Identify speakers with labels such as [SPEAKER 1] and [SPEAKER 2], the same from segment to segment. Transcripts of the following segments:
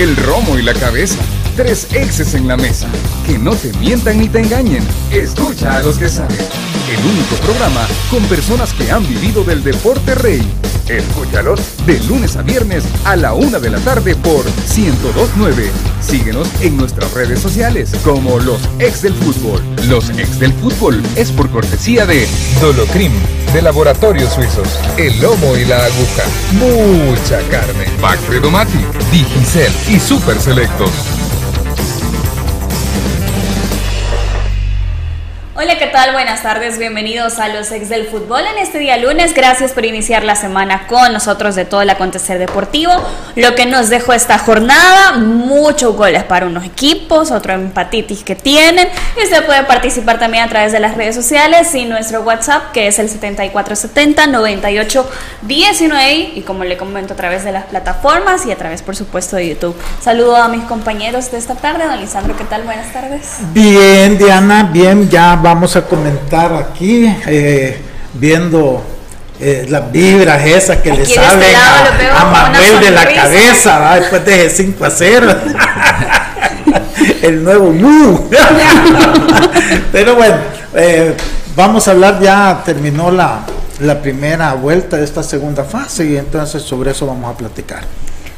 [SPEAKER 1] El romo y la cabeza. Tres exes en la mesa. Que no te mientan ni te engañen. Escucha a los que saben. El único programa con personas que han vivido del deporte rey. Escúchalos de lunes a viernes a la una de la tarde por 1029. Síguenos en nuestras redes sociales como los ex del fútbol. Los ex del fútbol es por cortesía de Dolocrim de Laboratorios Suizos. El lomo y la aguja. Mucha carne. Pack Predomati, Digicel y Super Selectos.
[SPEAKER 2] Hola, ¿qué tal? Buenas tardes, bienvenidos a los ex del fútbol en este día lunes. Gracias por iniciar la semana con nosotros de todo el acontecer deportivo. Lo que nos dejó esta jornada, muchos goles para unos equipos, otro empatitis que tienen. Y usted puede participar también a través de las redes sociales y nuestro WhatsApp que es el 7470-9819 y como le comento a través de las plataformas y a través por supuesto de YouTube. Saludo a mis compañeros de esta tarde. Don Lisandro, ¿qué tal? Buenas tardes.
[SPEAKER 3] Bien, Diana, bien, ya vamos a comentar aquí, eh, viendo eh, las vibras esas que le
[SPEAKER 2] Aquí
[SPEAKER 3] salen
[SPEAKER 2] este
[SPEAKER 3] a, Manuel de la cabeza, ¿va? después de ese 5 a 0. El nuevo Mu. Pero bueno, eh, vamos a hablar, ya terminó la, la primera vuelta de esta segunda fase y entonces sobre eso vamos a platicar.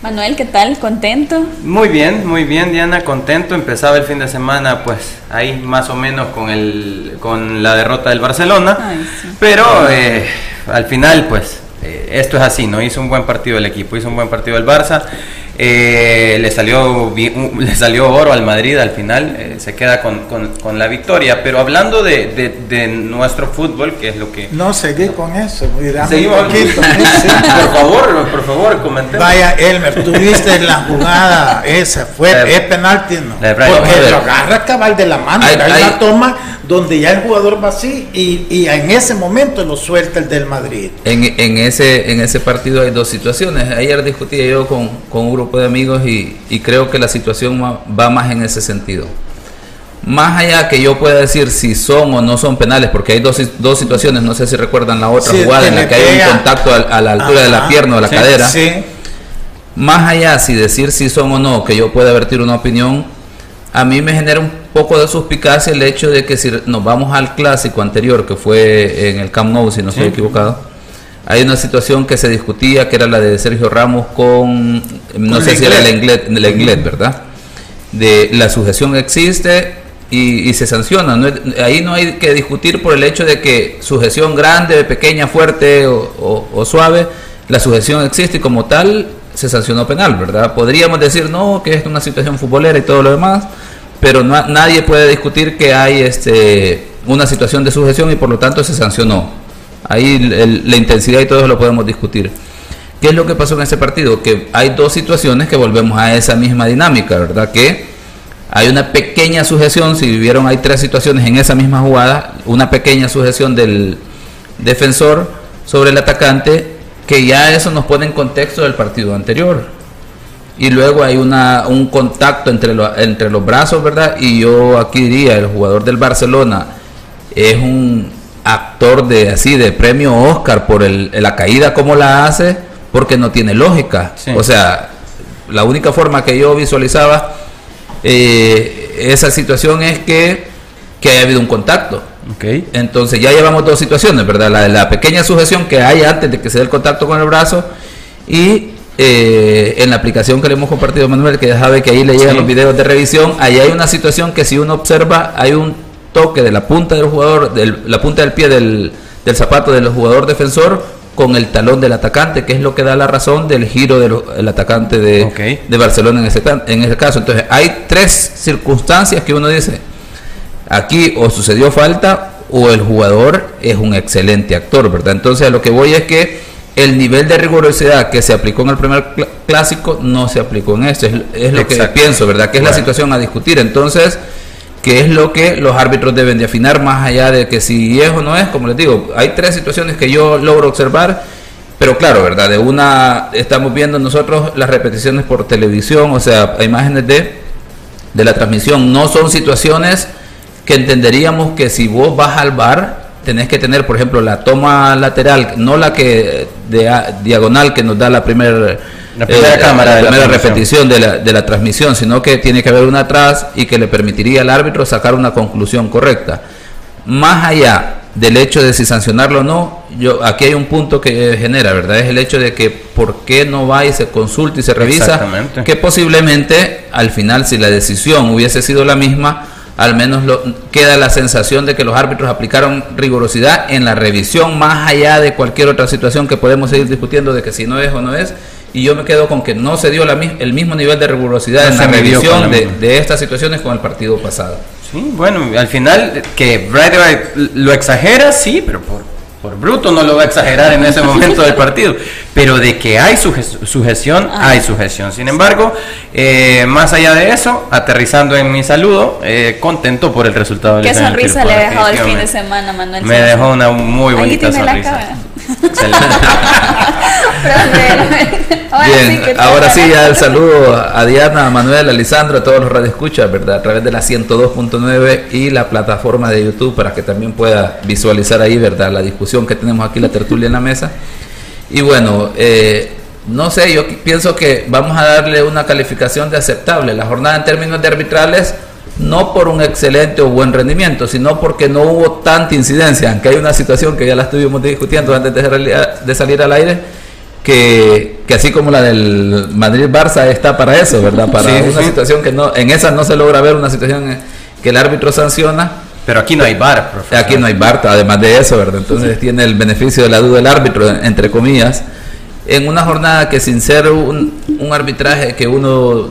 [SPEAKER 2] Manuel, ¿qué tal? ¿Contento?
[SPEAKER 4] Muy bien, muy bien, Diana, contento. Empezaba el fin de semana, pues ahí más o menos con el con la derrota del Barcelona,
[SPEAKER 2] Ay, sí.
[SPEAKER 4] pero eh, al final, pues eh, esto es así, ¿no? Hizo un buen partido el equipo, hizo un buen partido el Barça. Eh, le salió le salió oro al Madrid al final, eh, se queda con, con- con la victoria. Pero hablando de, de- de nuestro fútbol, que es lo que
[SPEAKER 3] No, seguí con eso. un
[SPEAKER 4] seguimos.
[SPEAKER 3] poquito, sí.
[SPEAKER 4] por favor, por favor, comentemos.
[SPEAKER 3] Vaya, Elmer, tuviste la jugada esa, fue
[SPEAKER 4] La de-
[SPEAKER 3] es penalti, ¿no?
[SPEAKER 4] la
[SPEAKER 3] Porque lo agarra cabal de la mano,
[SPEAKER 5] Hay-
[SPEAKER 3] hay, una toma donde ya el jugador va así y, y en ese momento lo suelta el del Madrid.
[SPEAKER 5] En, en ese, en ese partido hay dos situaciones. Ayer discutía yo con, con un grupo de amigos y, y creo que la situación va, va más en ese sentido. Más allá que yo pueda decir si son o no son penales, porque hay dos, dos situaciones, no sé si recuerdan la otra
[SPEAKER 3] Sí,
[SPEAKER 5] jugada en la que hay un contacto a, a la altura de la pierna o de la
[SPEAKER 4] Sí,
[SPEAKER 5] cadera.
[SPEAKER 3] Sí,
[SPEAKER 5] Más allá si decir si son o no, que yo pueda vertir una opinión, a mí me genera un poco de suspicacia el hecho de que si nos vamos al clásico anterior, que fue en el Camp Nou, si no estoy
[SPEAKER 4] Sí.
[SPEAKER 5] equivocado, hay una situación que se discutía, que era la de Sergio Ramos con, no
[SPEAKER 3] Con
[SPEAKER 5] sé si era el
[SPEAKER 3] Lenglet.
[SPEAKER 5] inglés, el inglés, ¿verdad? De la sujeción existe y, y se sanciona. No ahí no hay que discutir por el hecho de que sujeción grande, pequeña, fuerte o, o- o suave, la sujeción existe y como tal se sancionó penal, ¿verdad? Podríamos decir, no, que es una situación futbolera y todo lo demás, pero no- nadie puede discutir que hay este, una situación de sujeción y por lo tanto se sancionó. Ahí la intensidad y todo lo podemos discutir. ¿Qué es lo que pasó en ese partido? Que hay dos situaciones que volvemos a esa misma dinámica, ¿verdad? Que hay una pequeña sujeción, si vivieron, hay tres situaciones en esa misma jugada, una pequeña sujeción del defensor sobre el atacante, que ya eso nos pone en contexto del partido anterior. Y luego hay una, un contacto entre, lo- entre los brazos, ¿verdad? Y yo aquí diría, el jugador del Barcelona es un actor de así de premio Oscar por el, la caída como la hace, porque no tiene lógica.
[SPEAKER 4] Sí.
[SPEAKER 5] O sea, la única forma que yo visualizaba eh, esa situación es que, que haya habido un contacto. Entonces ya llevamos dos situaciones, ¿verdad? La, la pequeña sujeción que hay antes de que se dé el contacto con el brazo y eh, en la aplicación que le hemos compartido a Manuel, que ya sabe que ahí le llegan
[SPEAKER 4] Sí.
[SPEAKER 5] los videos de revisión, ahí hay una situación que si uno observa hay un toque de la punta del jugador, de la punta del pie del, del zapato del jugador defensor con el talón del atacante, que es lo que da la razón del giro del atacante de, de Barcelona en ese, en ese caso. Entonces hay tres circunstancias que uno dice, aquí o sucedió falta o el jugador es un excelente actor, ¿verdad? Entonces a lo que voy es que el nivel de rigurosidad que se aplicó en el primer cl- clásico no se aplicó en este, es, es lo que pienso, ¿verdad? Que es la situación a discutir. Entonces, ¿qué es lo que los árbitros deben de afinar más allá de que si es o no es? Como les digo, hay tres situaciones que yo logro observar. Pero claro, ¿verdad? De una, estamos viendo nosotros las repeticiones por televisión, o sea, imágenes de, de la transmisión. No son situaciones que entenderíamos que si vos vas al bar, tenés que tener, por ejemplo, la toma lateral, no la que de a- diagonal que nos da la primera la primera, cámara la primera repetición de la, de la transmisión, sino que tiene que haber una atrás y que le permitiría al árbitro sacar una conclusión correcta. Más allá del hecho de si sancionarlo o no, yo aquí hay un punto que genera, ¿verdad? Es el hecho de que por qué no va y se consulta y se revisa, que posiblemente al final si la decisión hubiese sido la misma, al menos lo, queda la sensación de que los árbitros aplicaron rigurosidad en la revisión más allá de cualquier otra situación que podemos seguir discutiendo de que si no es o no es. Y yo me quedo con que no se dio la, el mismo nivel de rigurosidad en la revisión de, de estas situaciones con el partido pasado.
[SPEAKER 4] Sí, bueno, al final que Brady lo exagera, sí, pero por, por bruto no lo va a exagerar en ese momento del partido. Pero de que hay sujeción, ah. hay sujeción. Sin embargo, eh, más allá de eso, aterrizando en mi saludo, eh, contento por el resultado
[SPEAKER 2] del ¿Qué sonrisa le ha dejado el fin de semana, Manuel?
[SPEAKER 4] Me dejó una muy bonita sonrisa.
[SPEAKER 5] Bien, ahora sí ya el saludo a Diana, a Manuel, a Lisandro, a todos los radioescuchas, ¿verdad? A través de la 102.9 y la plataforma de YouTube para que también pueda visualizar ahí, ¿verdad? La discusión que tenemos aquí, la tertulia en la mesa. Y bueno, eh, no sé, yo pienso que vamos a darle una calificación de aceptable. La jornada en términos de arbitrales no por un excelente o buen rendimiento, sino porque no hubo tanta incidencia, aunque hay una situación que ya la estuvimos discutiendo antes de, salir al aire, que, así como la del Madrid-Barça está para eso, ¿verdad? Para una situación que no, en esa no se logra ver una situación que el árbitro sanciona.
[SPEAKER 4] Pero aquí no hay bar,
[SPEAKER 5] profesor. Aquí no hay bar, además de eso, ¿verdad? Entonces tiene el beneficio de la duda del árbitro, entre comillas, en una jornada que sin ser un, un arbitraje que uno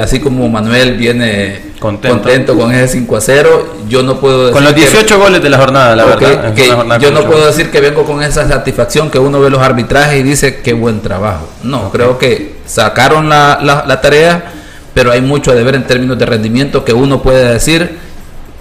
[SPEAKER 5] así como Manuel viene contento, con ese 5 a 0, yo no puedo
[SPEAKER 4] decir Con los 18 goles de la jornada, la verdad.
[SPEAKER 5] yo no puedo decir que vengo con esa satisfacción que uno ve los arbitrajes y dice qué buen trabajo. No, creo que sacaron la, la, tarea, pero hay mucho a deber en términos de rendimiento que uno puede decir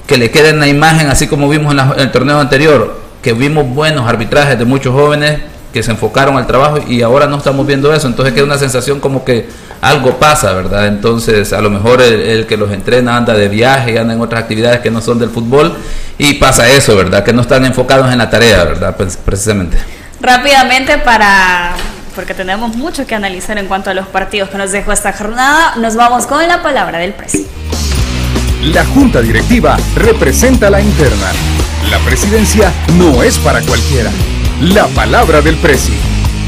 [SPEAKER 5] que le quede en la imagen, así como vimos en, en el torneo anterior, que vimos buenos arbitrajes de muchos jóvenes que se enfocaron al trabajo y ahora no estamos viendo eso, entonces queda una sensación como que algo pasa, ¿verdad? Entonces a lo mejor el, que los entrena anda de viaje, anda en otras actividades que no son del fútbol y pasa eso, ¿verdad? Que no están enfocados en la tarea, ¿verdad? Precisamente.
[SPEAKER 2] Rápidamente para porque tenemos mucho que analizar en cuanto a los partidos que nos dejó esta jornada, nos vamos con la palabra del presidente.
[SPEAKER 1] La junta directiva representa la interna. La presidencia no es para cualquiera. La palabra del presi.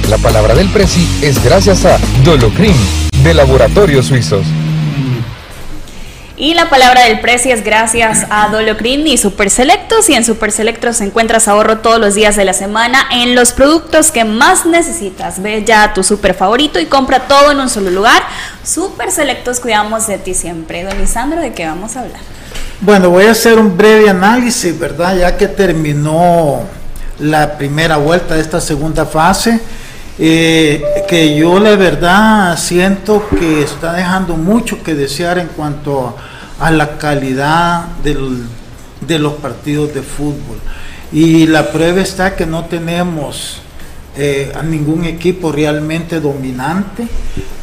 [SPEAKER 1] La palabra del presi es gracias a Dolocrim de Laboratorios Suizos.
[SPEAKER 2] Y la palabra del precio es gracias a Dolocrin y Super Selectos. Y en Super Selectos encuentras ahorro todos los días de la semana en los productos que más necesitas. Ve ya tu super favorito y compra todo en un solo lugar. Super Selectos, cuidamos de ti siempre. Don Lisandro, ¿de qué vamos a hablar?
[SPEAKER 3] Bueno, voy a hacer un breve análisis, ¿verdad? Ya que terminó la primera vuelta de esta segunda fase. Eh, que yo la verdad siento que está dejando mucho que desear en cuanto a, la calidad de los partidos de fútbol. Y la prueba está que no tenemos eh, a ningún equipo realmente dominante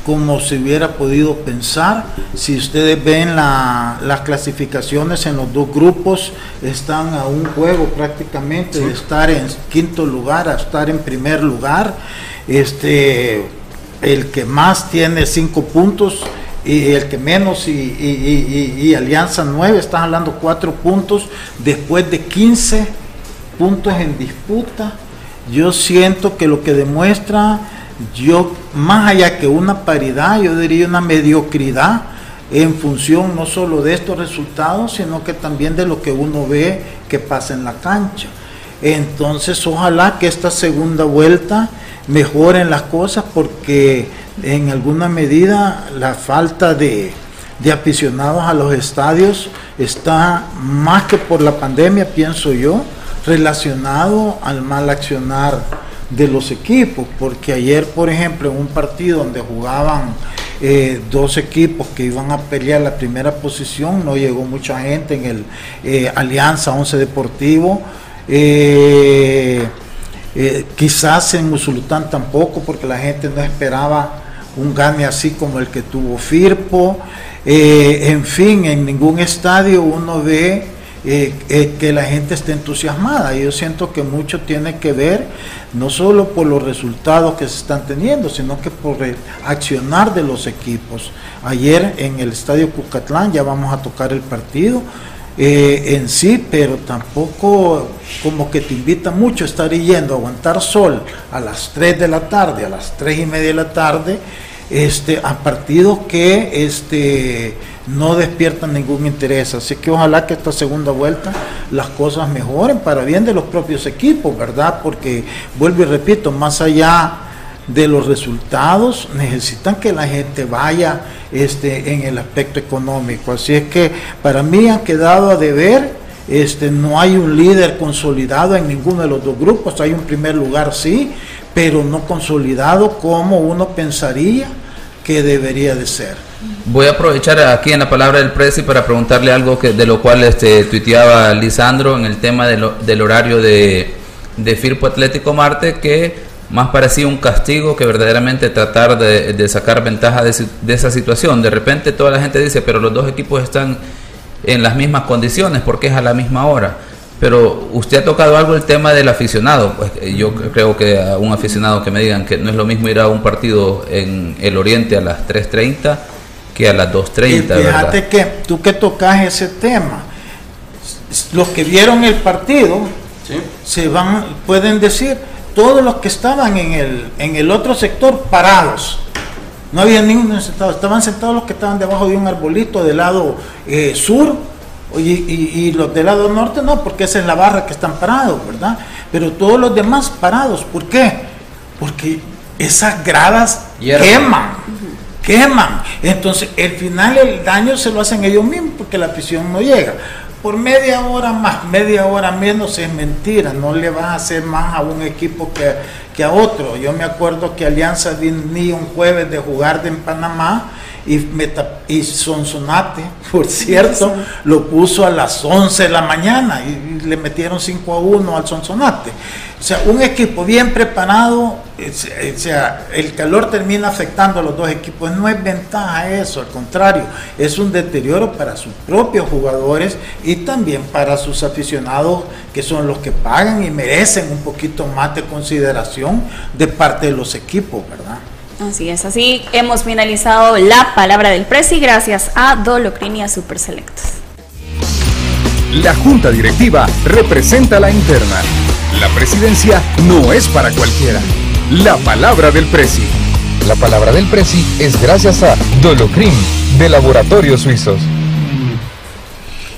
[SPEAKER 3] como se hubiera podido pensar. Si ustedes ven las clasificaciones en los dos grupos, están a un juego prácticamente de estar en quinto lugar a estar en primer lugar este, el que más tiene cinco puntos y el que menos y, Alianza 9, están hablando cuatro puntos después de 15 puntos en disputa. Yo siento que lo que demuestra, yo más allá que una paridad, yo diría una mediocridad en función no solo de estos resultados, sino que también de lo que uno ve que pasa en la cancha. Entonces, ojalá que esta segunda vuelta mejoren las cosas porque en alguna medida la falta de, aficionados a los estadios está más que por la pandemia, pienso yo, relacionado al mal accionar de los equipos, porque ayer, por ejemplo, en un partido donde jugaban eh, dos equipos que iban a pelear la primera posición, no llegó mucha gente en el eh, Alianza 11 Deportivo. Eh, quizás en Usulután tampoco, porque la gente no esperaba un gane así como el que tuvo Firpo. En fin, en ningún estadio uno ve eh, eh, que la gente esté entusiasmada. Yo siento que mucho tiene que ver no solo por los resultados que se están teniendo, sino que por el accionar de los equipos. Ayer en el Estadio Cucatlán ya vamos a tocar el partido. Eh, en sí, pero tampoco como que te invita mucho a estar yendo aguantar sol a las 3 de la tarde, a las 3 y media de la tarde, este, a partidos que este, no despiertan ningún interés. Así que ojalá que esta segunda vuelta las cosas mejoren para bien de los propios equipos, ¿verdad? Porque vuelvo y repito, más allá de los resultados, necesitan que la gente vaya este, en el aspecto económico. Así es que para mí han quedado a deber. Este, no hay un líder consolidado en ninguno de los dos grupos, hay un primer lugar sí, pero no consolidado como uno pensaría que debería de ser.
[SPEAKER 5] Voy a aprovechar aquí en la palabra del Presi para preguntarle algo que, de lo cual este, tuiteaba Lisandro en el tema del horario de, de Firpo Atlético Marte, que más parecía un castigo que verdaderamente tratar de, sacar ventaja de, esa situación. De repente toda la gente dice, pero los dos equipos están en las mismas condiciones porque es a la misma hora. Pero usted ha tocado algo el tema del aficionado. Pues yo creo que a un aficionado que me digan que no es lo mismo ir a un partido en el Oriente a las 3.30 que a las 2.30.
[SPEAKER 3] Fíjate que tú que tocas ese tema, los que vieron el partido se van, pueden decir, todos los que estaban en el, en el otro sector parados. No había ninguno sentado, estaban sentados los que estaban debajo de un arbolito del lado eh, sur y, los del lado norte no, porque esa es la barra que están parados, ¿verdad? Pero todos los demás parados, ¿por qué? Porque esas gradas queman, queman. Entonces, el final el daño se lo hacen ellos mismos porque la prisión no llega por media hora más, media hora menos es mentira, no le vas a hacer más a un equipo que, que a otro. Yo me acuerdo que Alianza venía un jueves de jugar de en Panamá y, y Sonsonate, por cierto, lo puso a las 11 de la mañana y, le metieron 5 a 1 al Sonsonate. O sea, un equipo bien preparado, eh, o sea, el calor termina afectando a los dos equipos. No es ventaja eso, al contrario, es un deterioro para sus propios jugadores y también para sus aficionados, que son los que pagan y merecen un poquito más de consideración de parte de los equipos, ¿verdad?
[SPEAKER 2] Así es, así hemos finalizado la palabra del Presi gracias a Dolocrinia Super Selectos.
[SPEAKER 1] La Junta Directiva representa la interna. La presidencia no es para cualquiera. La palabra del Presi. La palabra del Presi es gracias a Dolocrin de Laboratorios Suizos.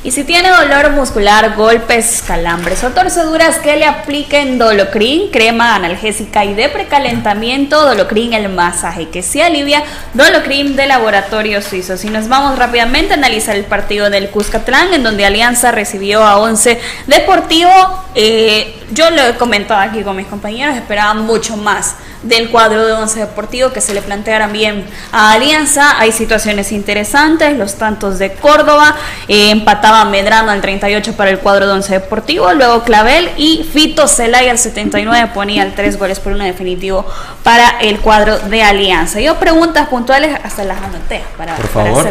[SPEAKER 2] Y si tiene dolor muscular, golpes, calambres o torceduras, que le apliquen Dolocrin, crema analgésica y de precalentamiento, Dolocrin el masaje que se alivia, Dolocrin de Laboratorio Suizo. Si nos vamos rápidamente a analizar el partido del Cuscatlán, en donde Alianza recibió a 11 Deportivo, eh, yo lo he comentado aquí con mis compañeros, esperaba mucho más del cuadro de Once Deportivo que se le plantearan bien a Alianza. Hay situaciones interesantes, los tantos de Córdoba, eh, empataba Medrano al 38 para el cuadro de Once Deportivo, luego Clavel y Fito Celaya al 79 ponía el 3 goles por uno definitivo para el cuadro de Alianza. Yo preguntas puntuales hasta las anoté para, por favor.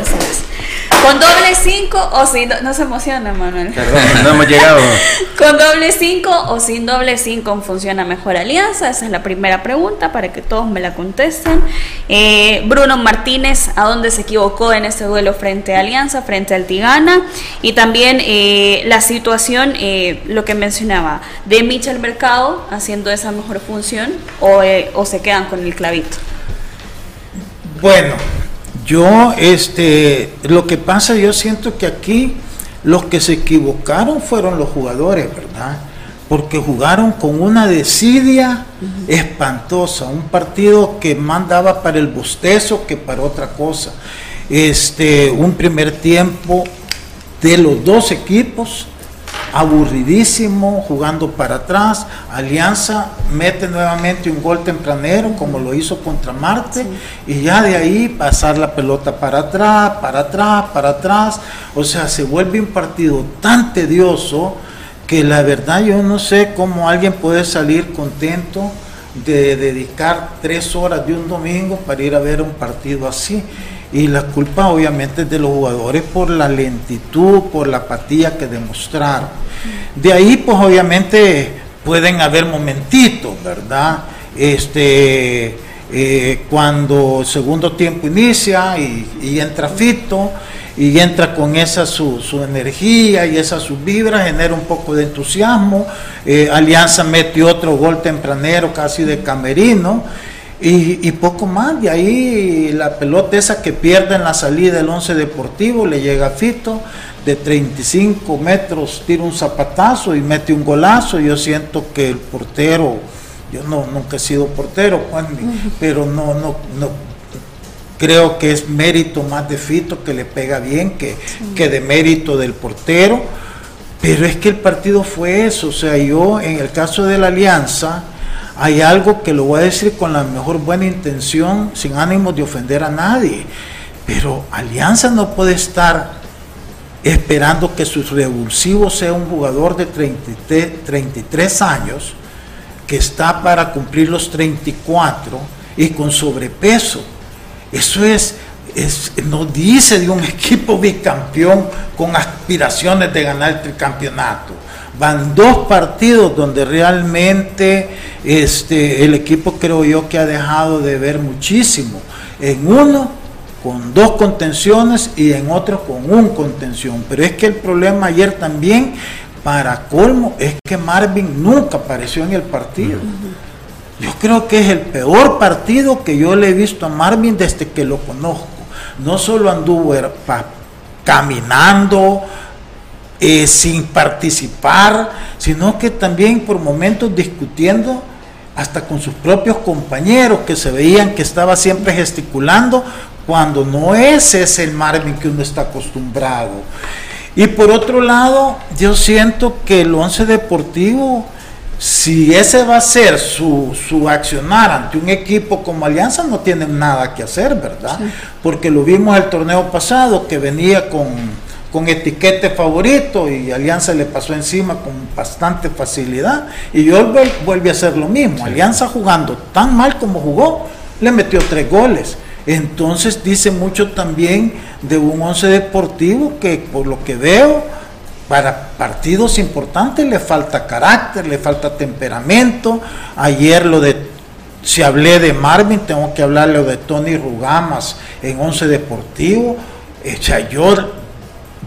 [SPEAKER 2] ¿Con doble 5 o sin no se emociona Manuel?
[SPEAKER 4] Perdón, no hemos llegado.
[SPEAKER 2] ¿Con doble 5 o sin doble 5 funciona mejor Alianza? Esa es la primera pregunta para que todos me la contesten. Eh, Bruno Martínez, ¿a dónde se equivocó en este duelo frente a Alianza, frente al Tigana? Y también eh, la situación, eh, lo que mencionaba, de Michel Mercado haciendo esa mejor función o, o se quedan con el clavito.
[SPEAKER 3] Bueno, yo, este, lo que pasa, yo siento que aquí los que se equivocaron fueron los jugadores, ¿verdad? Porque jugaron con una desidia espantosa, un partido que mandaba para el bostezo que para otra cosa. Este, un primer tiempo de los dos equipos aburridísimo, jugando para atrás. Alianza mete nuevamente un gol tempranero, como lo hizo contra Marte, y ya de ahí pasar la pelota para atrás, para atrás, para atrás. O sea, se vuelve un partido tan tedioso que la verdad yo no sé cómo alguien puede salir contento de dedicar tres horas de un domingo para ir a ver un partido así. Y la culpa obviamente es de los jugadores por la lentitud, por la apatía que demostraron. De ahí pues obviamente pueden haber momentitos, ¿verdad? Este, eh, cuando segundo tiempo inicia y, entra Fito y entra con esa su, energía y esa su vibra, genera un poco de entusiasmo. Eh, Alianza mete otro gol tempranero casi de camerino y, poco más, de ahí la pelota esa que pierde en la salida del 11 Deportivo, le llega a Fito, de 35 metros tira un zapatazo y mete un golazo. Yo siento que el portero, yo no, nunca he sido portero, pero no, no, no, creo que es mérito más de Fito que le pega bien que, que de mérito del portero. Pero es que el partido fue eso, o sea, yo en el caso de la Alianza, hay algo que lo voy a decir con la mejor buena intención, sin ánimo de ofender a nadie. Pero Alianza no puede estar esperando que su revulsivo sea un jugador de 33, 33 años, que está para cumplir los 34 y con sobrepeso. Eso es, no dice de un equipo bicampeón con aspiraciones de ganar el campeonato van dos partidos donde realmente este, el equipo creo yo que ha dejado de ver muchísimo. En uno con dos contenciones y en otro con un contención. Pero es que el problema ayer también, para colmo, es que Marvin nunca apareció en el partido. Yo creo que es el peor partido que yo le he visto a Marvin desde que lo conozco. No solo anduvo caminando, eh, sin participar, sino que también por momentos discutiendo hasta con sus propios compañeros que se veían que estaba siempre gesticulando cuando no ese es el Marvin que uno está acostumbrado. Y por otro lado, yo siento que el once deportivo, si ese va a ser su, su accionar ante un equipo como Alianza, no tiene nada que hacer, ¿verdad? Porque lo vimos el torneo pasado que venía con con etiquete favorito y Alianza le pasó encima con bastante facilidad y yo vuelve a hacer lo mismo. Alianza jugando tan mal como jugó, le metió tres goles. Entonces dice mucho también de un once deportivo que por lo que veo para partidos importantes le falta carácter, le falta temperamento. Ayer lo de si hablé de Marvin, tengo que hablarle de Tony Rugamas en once deportivo. yo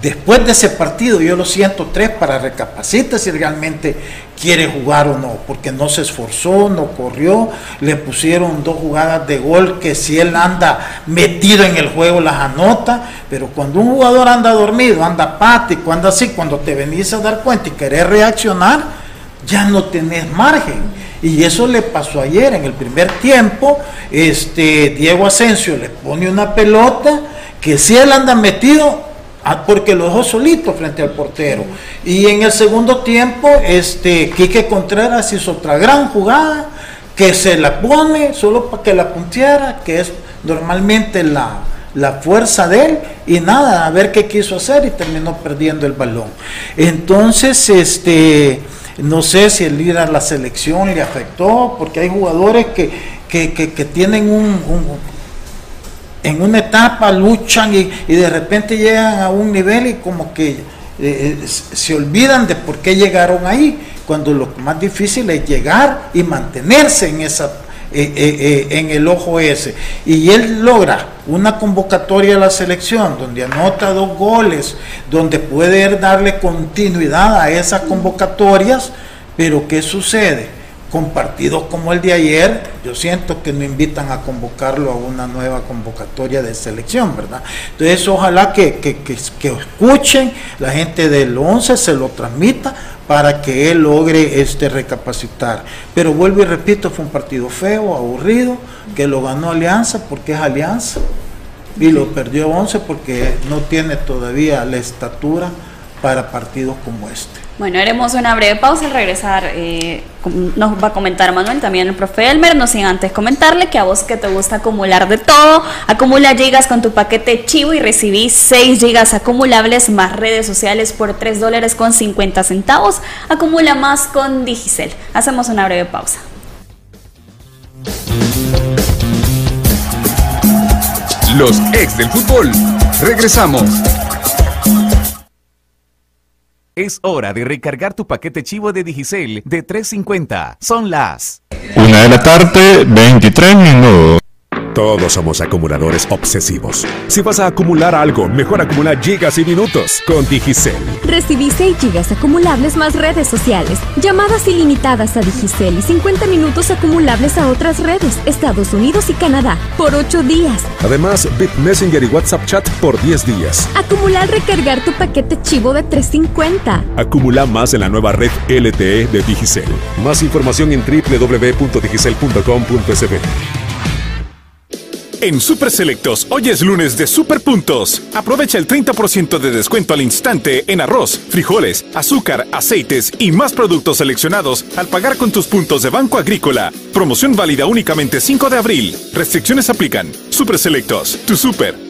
[SPEAKER 3] Después de ese partido yo lo siento tres para recapacitar si realmente quiere jugar o no, porque no se esforzó, no corrió, le pusieron dos jugadas de gol que si él anda metido en el juego las anota, pero cuando un jugador anda dormido, anda apático, anda así, cuando te venís a dar cuenta y querés reaccionar, ya no tenés margen. Y eso le pasó ayer en el primer tiempo, este Diego Asensio le pone una pelota que si él anda metido, porque lo dejó solito frente al portero. Y en el segundo tiempo, este, Quique Contreras hizo otra gran jugada que se la pone solo para que la punteara, que es normalmente la, la fuerza de él, y nada, a ver qué quiso hacer y terminó perdiendo el balón. Entonces, este, no sé si el ir a la selección le afectó, porque hay jugadores que, que, tienen un en una etapa luchan y, de repente llegan a un nivel y como que eh, eh, se olvidan de por qué llegaron ahí, cuando lo más difícil es llegar y mantenerse en esa eh, en el ojo ese. Y él logra una convocatoria a la selección donde anota dos goles, donde puede darle continuidad a esas convocatorias, pero ¿qué sucede? Con partidos como el de ayer, yo siento que no invitan a convocarlo a una nueva convocatoria de selección, ¿verdad? Entonces, ojalá que, que, que, escuchen la gente del 11, se lo transmita para que él logre este recapacitar. Pero vuelvo y repito, fue un partido feo, aburrido, que lo ganó Alianza porque es Alianza y lo perdió 11 porque no tiene todavía la estatura para partidos como este.
[SPEAKER 2] Bueno, haremos una breve pausa al regresar. Eh, nos va a comentar Manuel, también el profe Elmer. No sin antes comentarle que a vos que te gusta acumular de todo, acumula gigas con tu paquete Chivo y recibí 6 gigas acumulables más redes sociales por 3 dólares con 50 centavos. Acumula más con Digicel. Hacemos una breve pausa.
[SPEAKER 1] Los ex del fútbol. Regresamos.
[SPEAKER 6] Es hora de recargar tu paquete chivo de Digicel de 350. Son las
[SPEAKER 7] Una de la tarde, 23 minutos.
[SPEAKER 8] Todos somos acumuladores obsesivos. Si vas a acumular algo, mejor acumula gigas y minutos con Digicel.
[SPEAKER 9] Recibí 6 gigas acumulables más redes sociales, llamadas ilimitadas a Digicel y 50 minutos acumulables a otras redes, Estados Unidos y Canadá, por 8 días.
[SPEAKER 8] Además, Bit Messenger y WhatsApp Chat por 10 días.
[SPEAKER 9] Acumular recargar tu paquete chivo de 350.
[SPEAKER 8] Acumula más en la nueva red LTE de Digicel. Más información en www.digicel.com.sb.
[SPEAKER 10] En Super Selectos, hoy es lunes de Super Puntos. Aprovecha el 30% de descuento al instante en arroz, frijoles, azúcar, aceites y más productos seleccionados al pagar con tus puntos de Banco Agrícola. Promoción válida únicamente 5 de abril. Restricciones aplican. Super Selectos, tu super.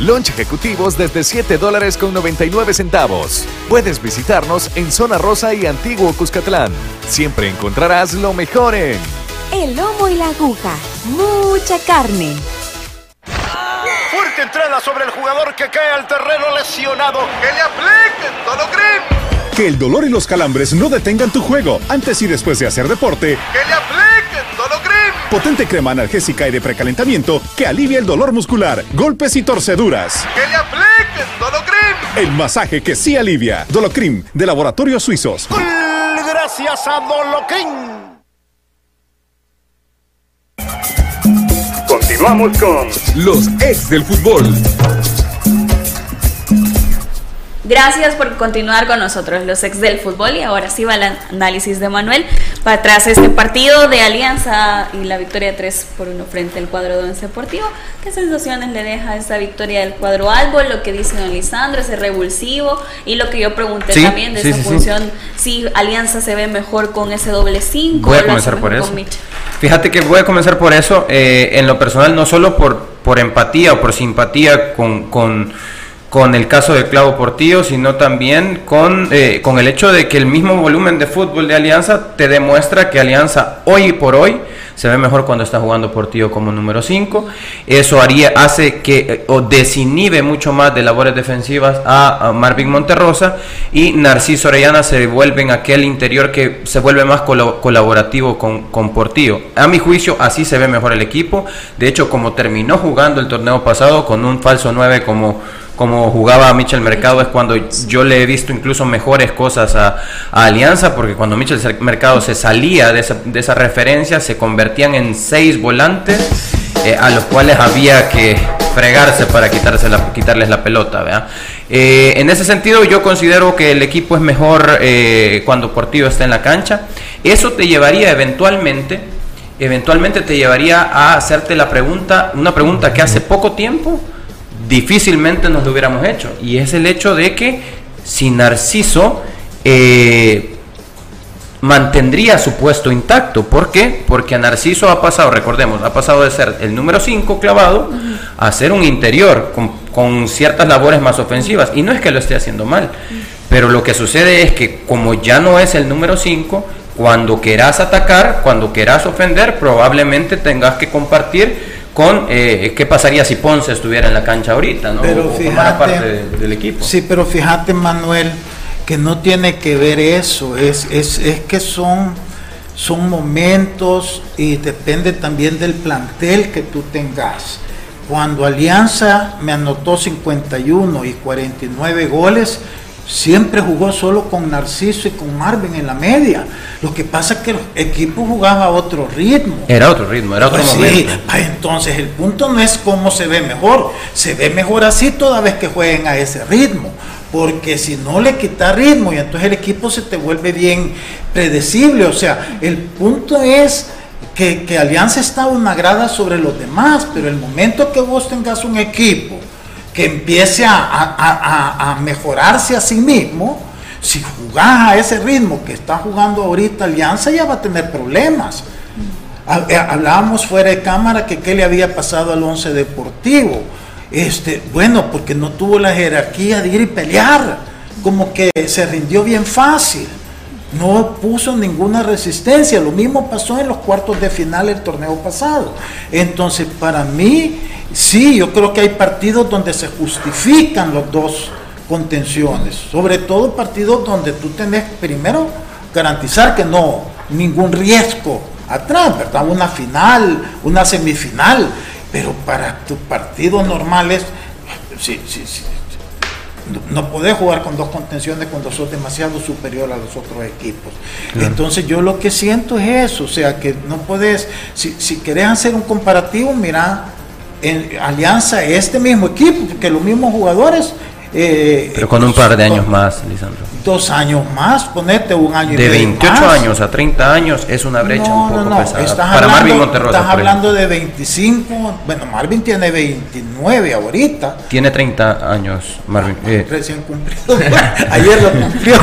[SPEAKER 6] Lunch ejecutivos desde 7 dólares con 99 centavos. Puedes visitarnos en Zona Rosa y Antiguo Cuscatlán. Siempre encontrarás lo mejor en
[SPEAKER 9] El lomo y la aguja. Mucha carne.
[SPEAKER 11] Fuerte entrada sobre el jugador que cae al terreno lesionado. ¡Que le apliquen Dolocrim!
[SPEAKER 10] Que el dolor y los calambres no detengan tu juego antes y después de hacer deporte.
[SPEAKER 11] ¡Que le apliquen!
[SPEAKER 10] Potente crema analgésica y de precalentamiento que alivia el dolor muscular, golpes y torceduras.
[SPEAKER 11] ¡Que le apliquen Dolocrim!
[SPEAKER 10] El masaje que sí alivia. Dolocrim, de Laboratorios Suizos.
[SPEAKER 11] Gracias a Dolocrim.
[SPEAKER 1] Continuamos con los ex del fútbol.
[SPEAKER 2] Gracias por continuar con nosotros, los ex del fútbol. Y ahora sí va el análisis de Manuel. Para atrás este partido de Alianza y la victoria 3 por 1 frente al cuadro de Once Deportivo. ¿Qué sensaciones le deja esa victoria del cuadro Albo? Lo que dice don Lisandro, ese revulsivo. Y lo que yo pregunté
[SPEAKER 4] Sí,
[SPEAKER 2] también de
[SPEAKER 4] sí,
[SPEAKER 2] esa
[SPEAKER 4] sí.
[SPEAKER 2] función, si Alianza se ve mejor con ese doble 5.
[SPEAKER 4] Voy a comenzar por eso. Fíjate que voy a comenzar por eso. eh, en lo personal, no solo por, por empatía o por simpatía con, con, con el caso de Clavo Portillo, sino también con, eh, con el hecho de que el mismo volumen de fútbol de Alianza te demuestra que Alianza hoy por hoy se ve mejor cuando está jugando Portillo como número 5. Eso haría, hace que eh, o desinhibe mucho más de labores defensivas a, Marvin Monterrosa y Narciso Orellana se vuelve en aquel interior que se vuelve más colaborativo con, con Portillo. A mi juicio, así se ve mejor el equipo. De hecho, como terminó jugando el torneo pasado con un falso 9 como como jugaba Michel Mercado es cuando yo le he visto incluso mejores cosas a, Alianza, porque cuando Michel Mercado se salía de esa, de esa referencia, se convertían en seis volantes eh, a los cuales había que fregarse para quitarse la- quitarles la pelota. Eh, en ese sentido, yo considero que el equipo es mejor eh, cuando Portillo está en la cancha. Eso te llevaría eventualmente, eventualmente te llevaría a hacerte la pregunta, una pregunta que hace poco tiempo difícilmente nos lo hubiéramos hecho. Y es el hecho de que si Narciso eh, mantendría su puesto intacto. ¿Por qué? Porque Narciso ha pasado, recordemos, ha pasado de ser el número 5 clavado a ser un interior con, con ciertas labores más ofensivas. Y no es que lo esté haciendo mal, pero lo que sucede es que como ya no es el número 5, cuando quieras atacar, cuando quieras ofender, probablemente tengas que compartir con eh, qué pasaría si Ponce estuviera en la cancha ahorita, ¿no?
[SPEAKER 3] Pero
[SPEAKER 4] O
[SPEAKER 3] fíjate-
[SPEAKER 4] parte de- del equipo.
[SPEAKER 3] Sí, pero fíjate, Manuel, que no tiene que ver eso, es, es, es que son, son momentos y depende también del plantel que tú tengas. Cuando Alianza me anotó 51 y 49 goles, siempre jugó solo con Narciso y con Marvin en la media. Lo que pasa es que el equipo jugaba a otro ritmo.
[SPEAKER 4] Era otro ritmo, era otro
[SPEAKER 3] Pues sí,
[SPEAKER 4] momento.
[SPEAKER 3] ah, entonces el punto no es cómo se ve mejor, se ve mejor así toda vez que jueguen a ese ritmo, porque si no le quita ritmo y entonces el equipo se te vuelve bien predecible, o sea, el punto es que, que Alianza está una grada sobre los demás, pero el momento que vos tengas un equipo que empiece a, a- a- a- mejorarse a sí mismo, si jugás a ese ritmo que está jugando ahorita Alianza, ya va a tener problemas. Eh, Hablábamos fuera de cámara que qué le había pasado al once deportivo. Este, bueno, porque no tuvo la jerarquía de ir y pelear, como que se rindió bien fácil. No puso ninguna resistencia. Lo mismo pasó en los cuartos de final del torneo pasado. Entonces, para mí, sí, yo creo que hay partidos donde se justifican los dos contenciones. Sobre todo partidos donde tú tenés primero garantizar que no, ningún riesgo atrás, ¿verdad? Una final, una semifinal. Pero para tus partidos normales, sí, sí, sí, no, podés jugar con dos contenciones cuando sos demasiado superior a los otros equipos.
[SPEAKER 12] Claro.
[SPEAKER 3] Entonces yo lo que siento es eso, o sea que no podés, si, si querés hacer un comparativo, mira, en Alianza, este mismo equipo, que los mismos jugadores, eh,
[SPEAKER 4] Pero con un par de años más, Lisandro.
[SPEAKER 3] dos años más, ponete un año y
[SPEAKER 4] De
[SPEAKER 3] medio
[SPEAKER 4] 28
[SPEAKER 3] más.
[SPEAKER 4] años a 30 años es una brecha
[SPEAKER 3] No,
[SPEAKER 4] un poco
[SPEAKER 3] no, no,
[SPEAKER 4] pesada.
[SPEAKER 3] estás
[SPEAKER 4] Para
[SPEAKER 3] hablando,
[SPEAKER 4] Marvin Monterrosa,
[SPEAKER 3] estás hablando de 25, bueno, Marvin tiene 29 ahorita,
[SPEAKER 4] Tiene 30 años, Marvin. Eh,
[SPEAKER 3] recién cumplido, ayer lo cumplió.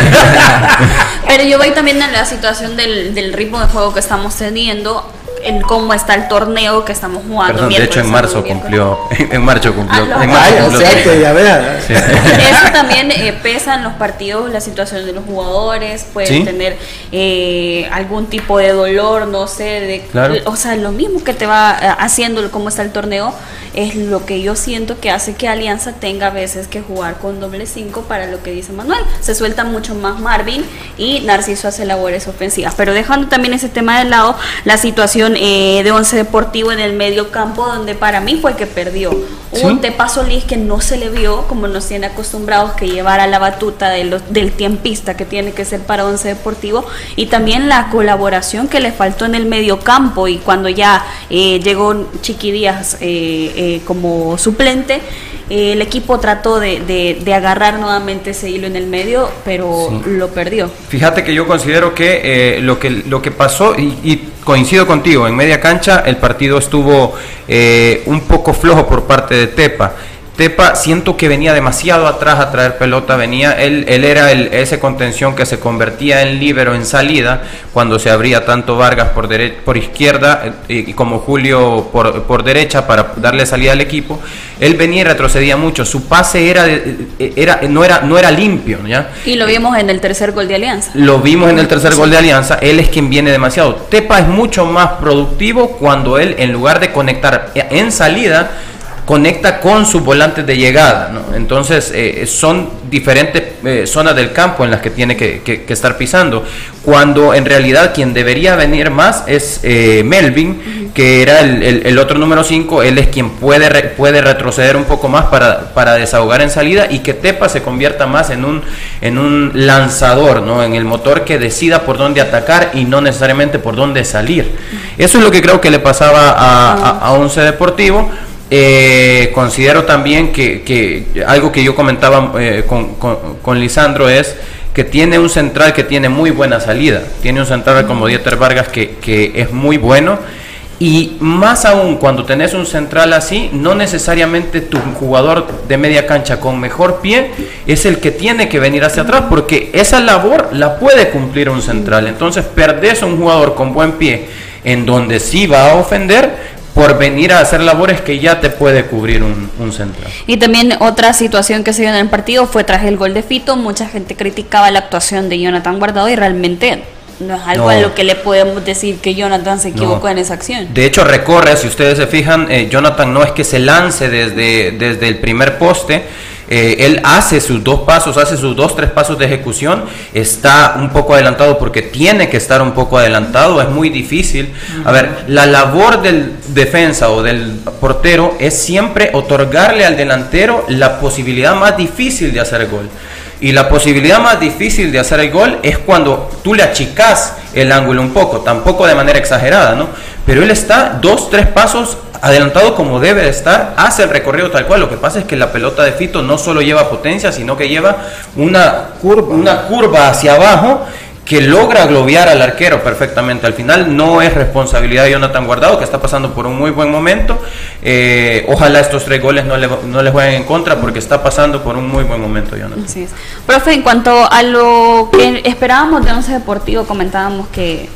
[SPEAKER 2] Pero yo voy también en la situación del, del ritmo de juego que estamos teniendo, en cómo está el torneo que estamos jugando.
[SPEAKER 4] perdón, de hecho en marzo cumplió. En marzo cumplió.
[SPEAKER 2] Ah,
[SPEAKER 4] en marzo
[SPEAKER 2] Ay,
[SPEAKER 4] cumplió
[SPEAKER 2] o sea
[SPEAKER 4] 30.
[SPEAKER 2] que ya.
[SPEAKER 4] Sí.
[SPEAKER 2] Eso también eh, pesa en los partidos, la situación de los jugadores, pueden
[SPEAKER 4] Sí.
[SPEAKER 2] tener eh, algún tipo de dolor, no sé, de,
[SPEAKER 4] Claro.
[SPEAKER 2] o sea, lo mismo que te va eh, haciendo el cómo está el torneo es lo que yo siento que hace que Alianza tenga a veces que jugar con doble 5 para lo que dice Manuel. Se suelta mucho más Marvin y Narciso hace labores ofensivas. Pero dejando también ese tema de lado, la situación eh, de Once Deportivo en el medio campo, donde para mí fue que perdió.
[SPEAKER 12] Sí.
[SPEAKER 2] Un Tepa Solís que no se le vio, como nos tiene acostumbrados, que llevara la batuta de los, del tiempista que tiene que ser para Once Deportivo, y también la colaboración que le faltó en el medio campo, y cuando ya eh, llegó Chiqui Díaz eh, como suplente, eh, el equipo trató de, de- de agarrar nuevamente ese hilo en el medio, pero
[SPEAKER 4] Sí.
[SPEAKER 2] lo perdió.
[SPEAKER 4] Fíjate que yo considero que eh, lo que lo que pasó y, y coincido contigo en media cancha el partido estuvo eh, un poco flojo por parte de Tepa. Tepa siento que venía demasiado atrás a traer pelota, venía él él era el, ese contención que se convertía en líbero en salida cuando se abría tanto Vargas por dere- por izquierda eh, y como Julio por, por derecha para darle salida al equipo. Él venía y retrocedía mucho, su pase era de- eh, era no era no era limpio, ¿ya?
[SPEAKER 2] Y lo vimos en el tercer gol de Alianza.
[SPEAKER 4] Lo vimos en el tercer gol de Alianza, él es quien viene demasiado. Tepa es mucho más productivo cuando él, en lugar de conectar en salida, conecta con sus volantes de llegada. ¿no? Entonces, eh, son diferentes eh, zonas del campo en las que tiene que, que- que estar pisando. Cuando en realidad quien debería venir más es eh, Melvin, que era el, el- el otro número 5. Él es quien puede, re- puede retroceder un poco más para, para desahogar en salida y que Tepa se convierta más en un, en un lanzador, ¿no? en el motor que decida por dónde atacar y no necesariamente por dónde salir. Eso es lo que creo que le pasaba a, a, a Once Deportivo. Eh, considero también que, que algo que yo comentaba eh, con, con- con Lisandro es que tiene un central que tiene muy buena salida. Tiene un central como Dieter Vargas que, que es muy bueno. Y más aún cuando tenés un central así, no necesariamente tu jugador de media cancha con mejor pie es el que tiene que venir hacia atrás, porque esa labor la puede cumplir un central. Entonces perdés un jugador con buen pie en donde sí va a ofender por venir a hacer labores que ya te puede cubrir un, un central.
[SPEAKER 2] Y también otra situación que se dio en el partido fue tras el gol de Fito. Mucha gente criticaba la actuación de Jonathan Guardado y realmente no es algo
[SPEAKER 4] No.
[SPEAKER 2] a lo que le podemos decir que Jonathan se equivocó
[SPEAKER 4] No.
[SPEAKER 2] en esa acción.
[SPEAKER 4] De hecho, recorre, si ustedes se fijan, eh, Jonathan no es que se lance desde, desde el primer poste, eh, él hace sus dos pasos, hace sus dos, tres pasos de ejecución, está un poco adelantado porque tiene que estar un poco adelantado, es muy difícil. A ver, la labor del defensa o del portero es siempre otorgarle al delantero la posibilidad más difícil de hacer gol. Y la posibilidad más difícil de hacer el gol es cuando tú le achicas el ángulo un poco, tampoco de manera exagerada, ¿no? Pero él está dos, tres pasos adelantado como debe de estar, hace el recorrido tal cual. Lo que pasa es que la pelota de Fito no solo lleva potencia, sino que lleva una curva, una curva hacia abajo que logra globear al arquero perfectamente. Al final no es responsabilidad de Jonathan Guardado, que está pasando por un muy buen momento. Eh, ojalá estos tres goles no le, no le jueguen en contra, porque está pasando por un muy buen momento, Jonathan.
[SPEAKER 2] Así es. Profe, en cuanto a lo que esperábamos de Once Deportivo, comentábamos que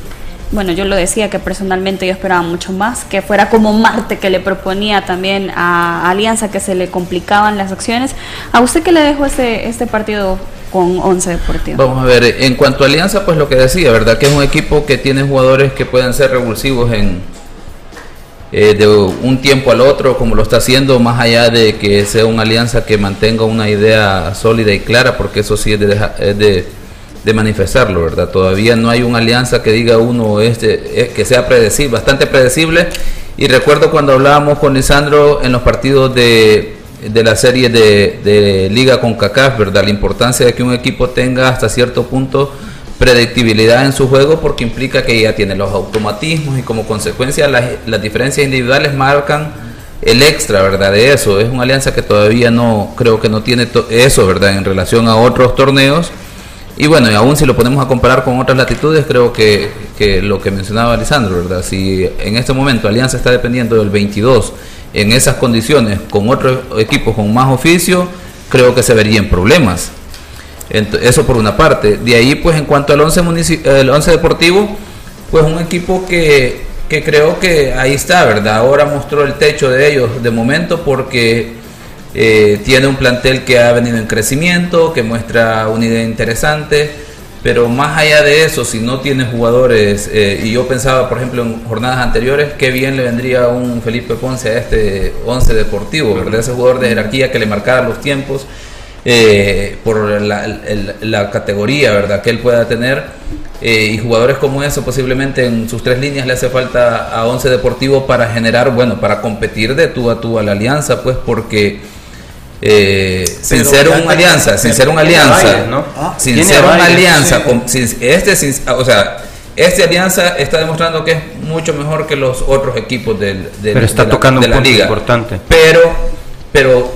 [SPEAKER 2] bueno, yo lo decía que personalmente yo esperaba mucho más, que fuera como Marte que le proponía también a Alianza que se le complicaban las acciones. ¿A usted qué le dejó este, este partido con 11 Deportivo?
[SPEAKER 5] Vamos a ver, en cuanto a Alianza, pues lo que decía, ¿verdad? Que es un equipo que tiene jugadores que pueden ser revulsivos en eh, de un tiempo al otro, como lo está haciendo, más allá de que sea una alianza que mantenga una idea sólida y clara, porque eso sí es de, es de de manifestarlo, ¿verdad? Todavía no hay una alianza que diga uno este, que sea predecible, bastante predecible. Y recuerdo cuando hablábamos con Lisandro en los partidos de, de la serie de, Liga con CACAF, ¿verdad? La importancia de que un equipo tenga hasta cierto punto predictibilidad en su juego porque implica que ya tiene los automatismos y como consecuencia las, las diferencias individuales marcan el extra, ¿verdad? De eso. Es una alianza que todavía no, creo que no tiene eso, ¿verdad? En relación a otros torneos y bueno, y aún si lo ponemos a comparar con otras latitudes, creo que, que lo que mencionaba Alessandro, ¿verdad? Si en este momento Alianza está dependiendo del 22 en esas condiciones con otros equipos con más oficio, creo que se verían problemas. Eso por una parte. De ahí, pues en cuanto al 11, el 11 deportivo, pues un equipo que, que creo que ahí está, ¿verdad? Ahora mostró el techo de ellos de momento porque eh, tiene un plantel que ha venido en crecimiento, que muestra una idea interesante, pero más allá de eso, si no tiene jugadores, eh, y yo pensaba, por ejemplo, en jornadas anteriores, qué bien le vendría un Felipe Ponce a este 11 deportivo, ¿verdad? Ese jugador de jerarquía que le marcara los tiempos. Eh, por la, categoría verdad que él pueda tener y jugadores como eso posiblemente en sus tres líneas le hace falta a 11 Deportivo para generar bueno para competir de tú a tú a la alianza pues porque eh, sin ser una alianza, sin ser una alianza, ¿no? sin ser una alianza, este, o sea, esta alianza está demostrando que es mucho mejor que los otros equipos del,
[SPEAKER 4] pero está
[SPEAKER 5] de
[SPEAKER 4] tocando
[SPEAKER 5] la,
[SPEAKER 4] un
[SPEAKER 5] liga.
[SPEAKER 4] importante.
[SPEAKER 5] Pero, pero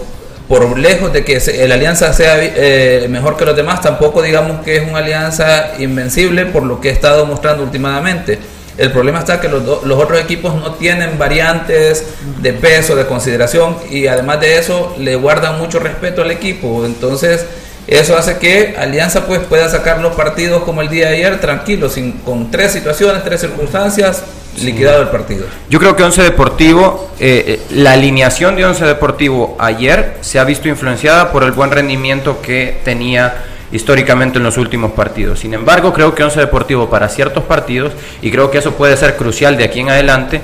[SPEAKER 5] por lejos de que la alianza sea eh, mejor que los demás, tampoco digamos que es una alianza invencible por lo que he estado mostrando últimamente el problema está que los, los otros equipos no tienen variantes de peso, de consideración y además de eso le guardan mucho respeto al equipo. Entonces eso hace que Alianza pues pueda sacar los partidos como el día de ayer tranquilo, sin, con tres situaciones, tres circunstancias, liquidado el partido.
[SPEAKER 4] Yo creo que Once Deportivo, eh, eh, la alineación de Once Deportivo ayer se ha visto influenciada por el buen rendimiento que tenía históricamente en los últimos partidos. Sin embargo, creo que Once Deportivo para ciertos partidos, y creo que eso puede ser crucial de aquí en adelante,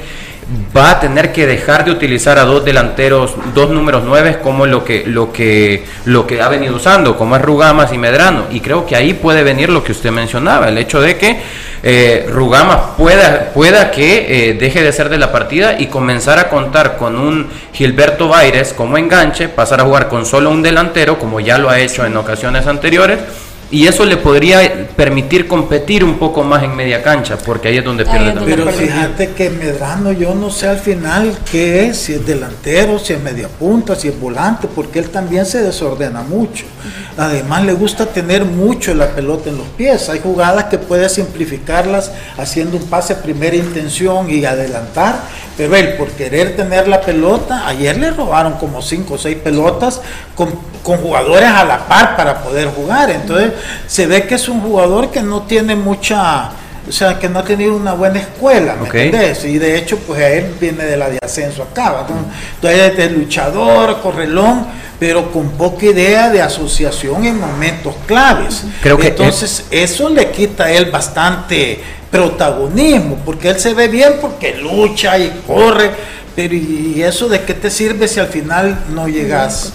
[SPEAKER 4] va a tener que dejar de utilizar a dos delanteros, dos números nueve como lo que, lo que, lo que ha venido usando, como es Rugamas y Medrano. Y creo que ahí puede venir lo que usted mencionaba, el hecho de que eh, Rugamas pueda, pueda que eh, deje de ser de la partida y comenzar a contar con un Gilberto Baires como enganche, pasar a jugar con solo un delantero, como ya lo ha hecho en ocasiones anteriores y eso le podría permitir competir un poco más en media cancha, porque ahí es donde pierde
[SPEAKER 3] también. Pero fíjate que Medrano, yo no sé al final qué es, si es delantero, si es media punta, si es volante, porque él también se desordena mucho. Además, le gusta tener mucho la pelota en los pies. Hay jugadas que puede simplificarlas haciendo un pase a primera intención y adelantar, pero él, por querer tener la pelota, ayer le robaron como cinco o seis pelotas con, con jugadores a la par para poder jugar. Entonces, se ve que es un jugador que no tiene mucha, o sea, que no ha tenido una buena escuela, ¿me entiendes? Y de hecho, pues él viene de la de ascenso acá, ¿no? Entonces es luchador, correlón, pero con poca idea de asociación en momentos claves. Creo que Entonces, eso le quita a él bastante protagonismo, porque él se ve bien porque lucha y corre, pero ¿y eso de qué te sirve si al final no llegas?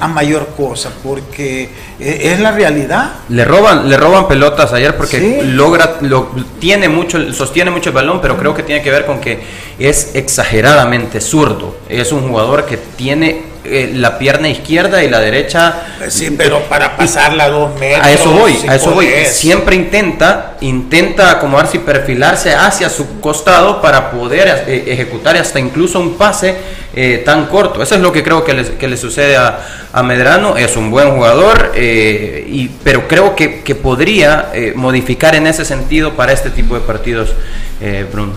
[SPEAKER 3] a, mayor cosa, porque eh, es la realidad.
[SPEAKER 4] Le roban, le roban pelotas ayer porque logra, lo, tiene mucho, sostiene mucho el balón, pero creo que tiene que ver con que es exageradamente zurdo. Es un jugador que tiene eh, la pierna izquierda y la derecha.
[SPEAKER 3] Pues sí, pero para pasarla dos metros.
[SPEAKER 4] A eso voy,
[SPEAKER 3] si
[SPEAKER 4] a eso voy. Siempre intenta, intenta acomodarse y perfilarse hacia su costado para poder eh, ejecutar hasta incluso un pase eh, tan corto. Eso es lo que creo que le, que le sucede a, a Medrano. Es un buen jugador, eh, y, pero creo que, que podría eh, modificar en ese sentido para este tipo de partidos, eh, Bruno.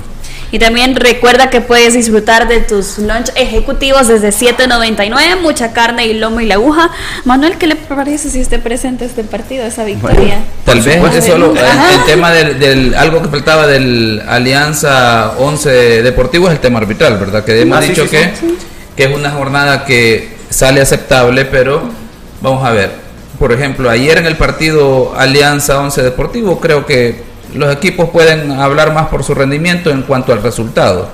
[SPEAKER 2] Y también recuerda que puedes disfrutar de tus lunch ejecutivos desde 7.99, mucha carne y lomo y la aguja. Manuel, ¿qué le parece si esté presente este partido, esa victoria?
[SPEAKER 5] Tal vez es solo el, tema del, del- algo que faltaba del Alianza 11 Deportivo es el tema arbitral, ¿verdad? Que hemos
[SPEAKER 4] Ah, sí,
[SPEAKER 5] dicho
[SPEAKER 4] sí,
[SPEAKER 5] que,
[SPEAKER 4] sí.
[SPEAKER 5] que es una jornada que sale aceptable, pero vamos a ver. Por ejemplo, ayer en el partido Alianza 11 Deportivo creo que los equipos pueden hablar más por su rendimiento en cuanto al resultado.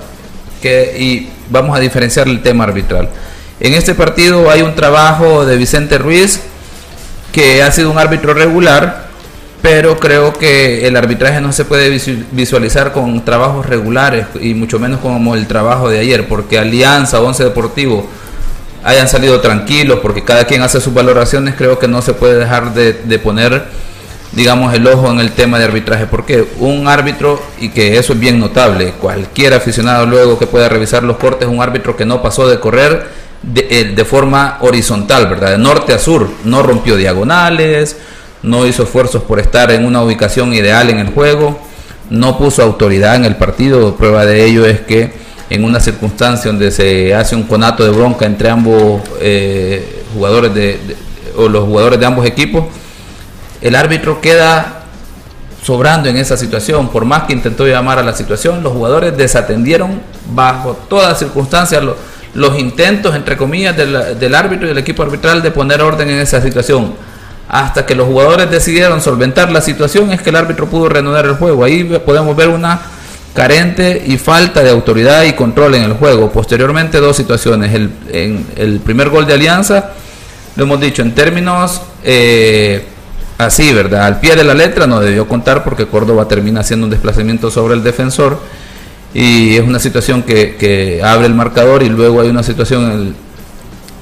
[SPEAKER 5] Y vamos a diferenciar el tema arbitral. En este partido hay un trabajo de Vicente Ruiz que ha sido un árbitro regular, pero creo que el arbitraje no se puede visu- visualizar con trabajos regulares y mucho menos como el trabajo de ayer, porque Alianza, Once Deportivo hayan salido tranquilos, porque cada quien hace sus valoraciones, creo que no se puede dejar de, de poner, digamos, el ojo en el tema de arbitraje, porque un árbitro, y que eso es bien notable, cualquier aficionado luego que pueda revisar los cortes, un árbitro que no pasó de correr de, eh, de forma horizontal, ¿verdad? De norte a sur, no rompió diagonales, no hizo esfuerzos por estar en una ubicación ideal en el juego, no puso autoridad en el partido, prueba de ello es que en una circunstancia donde se hace un conato de bronca entre ambos eh, jugadores de, de- o los jugadores de ambos equipos, el árbitro queda sobrando en esa situación, por más que intentó llamar a la situación, los jugadores desatendieron bajo todas circunstancias lo- los intentos, entre comillas, del, árbitro y del equipo arbitral de poner orden en esa situación. Hasta que los jugadores decidieron solventar la situación es que el árbitro pudo reanudar el juego. Ahí podemos ver una carente y falta de autoridad y control en el juego. Posteriormente dos situaciones. El, en el primer gol de Alianza, lo hemos dicho, en términos eh, así, ¿verdad? Al pie de la letra no debió contar porque Córdoba termina haciendo un desplazamiento sobre el defensor y es una situación que, que abre el marcador y luego hay una situación en el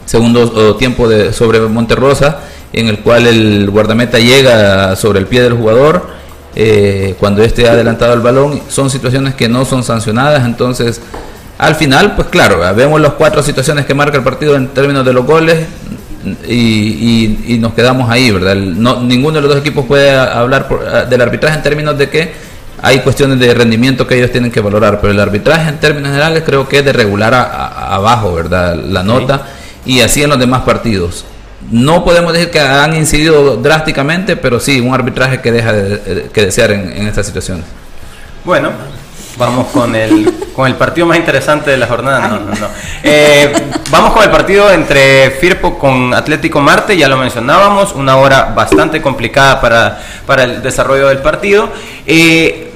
[SPEAKER 5] segundo tiempo de, sobre Monterrosa en el cual el guardameta llega sobre el pie del jugador eh, cuando este ha adelantado el balón. Son situaciones que no son sancionadas, entonces al final, pues claro, vemos las cuatro situaciones que marca el partido en términos de los goles y, y- y nos quedamos ahí, ¿verdad? No, ninguno de los dos equipos puede hablar por- del arbitraje en términos de que hay cuestiones de rendimiento que ellos tienen que valorar, pero el arbitraje en términos generales creo que es de regular a- a- abajo, ¿verdad? La nota y así en los demás partidos. No podemos decir que han incidido drásticamente, pero sí un arbitraje que deja de- de- que desear en, en estas situaciones.
[SPEAKER 4] Bueno, vamos con el, con el partido más interesante de la jornada. No, no, no. Eh, vamos con el partido entre Firpo con Atlético Marte, ya lo mencionábamos, una hora bastante complicada para, para el desarrollo del partido. Eh,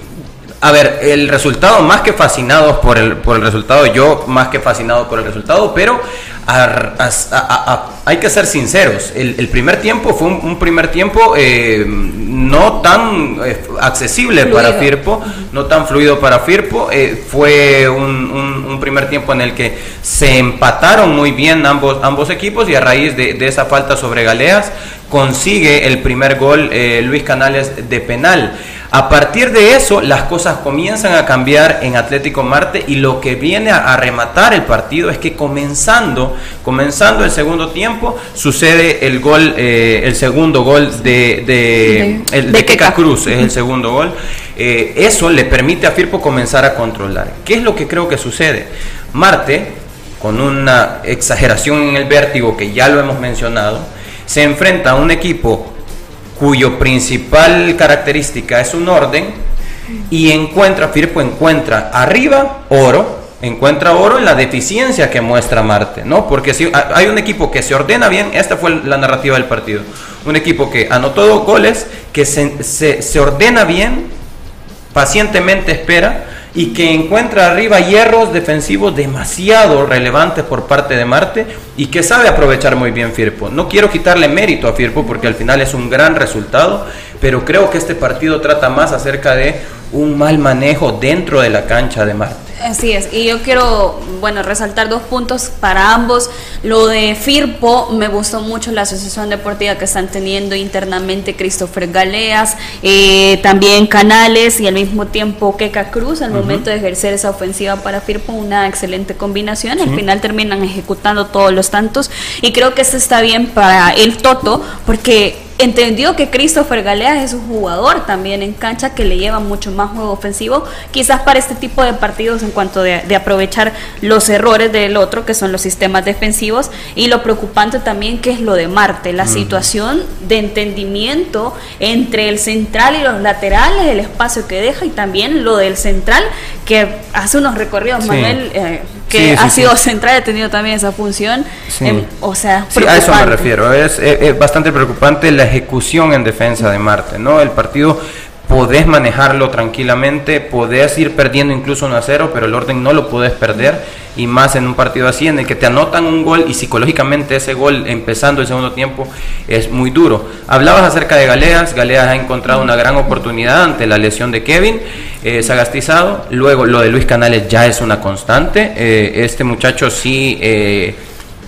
[SPEAKER 4] a ver, el resultado, más que fascinados por el, por el resultado, yo más que fascinado por el resultado, pero a- a- a- a- hay que ser sinceros, el, el primer tiempo fue un, un primer tiempo eh, no tan eh, accesible para. Firpo, no tan fluido para Firpo, eh, fue un, un- un primer tiempo en el que se empataron muy bien ambos, ambos equipos y a raíz de, de esa falta sobre Galeas consigue el primer gol eh, Luis Canales de penal. A partir de eso, las cosas comienzan a cambiar en Atlético Marte y lo que viene a, a rematar el partido es que comenzando, comenzando el segundo tiempo, sucede el gol, eh, el segundo gol de, de,
[SPEAKER 12] De-
[SPEAKER 4] el-
[SPEAKER 12] de
[SPEAKER 4] de Keka
[SPEAKER 12] Keka.
[SPEAKER 4] Cruz, es el segundo gol. Eh, eso le permite a Firpo comenzar a controlar. ¿Qué es lo que creo que sucede? Marte, con una exageración en el vértigo que ya lo hemos mencionado, se enfrenta a un equipo cuyo principal característica es un orden y encuentra, Firpo encuentra arriba oro, encuentra oro en la deficiencia que muestra Marte, ¿no? Porque si ha- hay un equipo que se ordena bien, esta fue la narrativa del partido, un equipo que anotó dos goles, que se, se- se ordena bien, pacientemente espera y que encuentra arriba hierros defensivos demasiado relevantes por parte de Marte y que sabe aprovechar muy bien Firpo. No quiero quitarle mérito a Firpo porque al final es un gran resultado, pero creo que este partido trata más acerca de un mal manejo dentro de la cancha de Marte.
[SPEAKER 2] Así es, y yo quiero, bueno, resaltar dos puntos para ambos. Lo de Firpo, me gustó mucho la asociación deportiva que están teniendo internamente Christopher Galeas, eh, también Canales y al mismo tiempo Keka Cruz al momento de ejercer esa ofensiva para Firpo, una excelente combinación. Al final terminan ejecutando todos los tantos y creo que esto está bien para el Toto porque entendió que Christopher Galeas es un jugador también en cancha que le lleva mucho más juego ofensivo, quizás para este tipo de partidos en cuanto de, aprovechar los errores del otro, que son los sistemas defensivos, y lo preocupante también que es lo de Marte, la situación de entendimiento entre el central y los laterales, el espacio que deja, y también lo del central, que hace unos recorridos, Manuel, eh, que ha sido central, ha tenido también esa función, em, o sea,
[SPEAKER 4] a eso me refiero, es, es bastante preocupante la ejecución en defensa de Marte, ¿no? El partido podés manejarlo tranquilamente, podés ir perdiendo incluso 1 a 0, pero el orden no lo podés perder y más en un partido así en el que te anotan un gol y psicológicamente ese gol empezando el segundo tiempo es muy duro. Hablabas acerca de Galeas, Galeas ha encontrado una gran oportunidad ante la lesión de Kevin eh, Sagastizado, luego lo de Luis Canales ya es una constante, eh, este muchacho sí... Eh,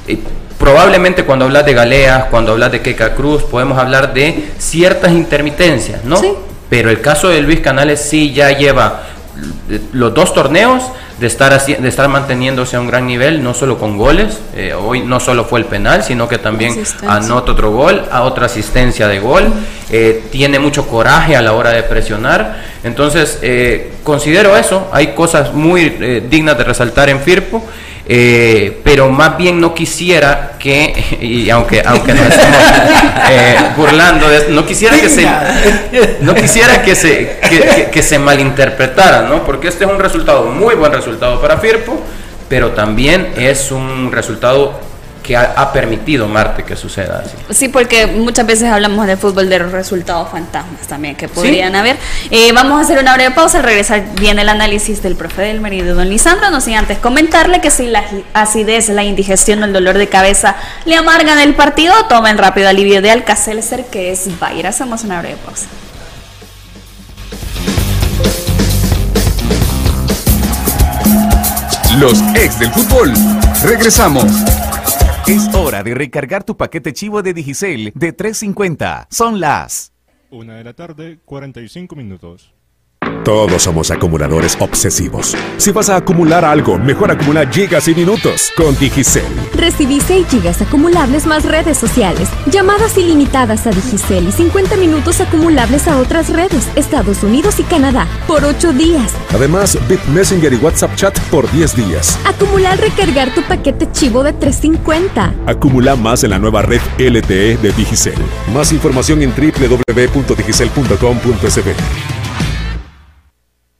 [SPEAKER 4] eh probablemente cuando hablas de Galeas, cuando hablas de Keka Cruz, podemos hablar de ciertas intermitencias, ¿no? Pero el caso de Luis Canales sí ya lleva los dos torneos de estar, de estar manteniéndose a un gran nivel, no solo con goles, eh, hoy no solo fue el penal, sino que también anota otro gol, a otra asistencia de gol, eh, tiene mucho coraje a la hora de presionar, entonces eh, considero eso, hay cosas muy dignas de resaltar en Firpo, eh, pero más bien no quisiera que, y aunque, aunque nos estemos eh, burlando, no quisiera que se, no quisiera que se, que, se malinterpretara, ¿no? Porque este es un resultado, muy buen resultado para Firpo, pero también es un resultado que ha, permitido Marte que suceda así.
[SPEAKER 2] Sí, porque muchas veces hablamos de fútbol de resultados fantasmas también que podrían haber. Eh, vamos a hacer una breve pausa, al regresar viene el análisis del profe del marido de don Lisandro, no sin antes comentarle que si la acidez, la indigestión o el dolor de cabeza le amargan el partido, tomen rápido alivio de Alcacelser que es Bayer. Hacemos una breve pausa.
[SPEAKER 1] Los ex del fútbol. Regresamos.
[SPEAKER 6] Es hora de recargar tu paquete chivo de Digicel de 350. Son las...
[SPEAKER 12] Una de la tarde, 45 minutos.
[SPEAKER 8] Todos somos acumuladores obsesivos. Si vas a acumular algo, mejor acumula gigas y minutos con Digicel.
[SPEAKER 9] Recibí 6 gigas acumulables más redes sociales, llamadas ilimitadas a Digicel y 50 minutos acumulables a otras redes, Estados Unidos y Canadá, por 8 días.
[SPEAKER 8] Además, Bit Messenger y WhatsApp Chat por 10 días.
[SPEAKER 9] Acumular recargar tu paquete chivo de 350.
[SPEAKER 8] Acumula más en la nueva red LTE de Digicel. Más información en www.digicel.com.sb.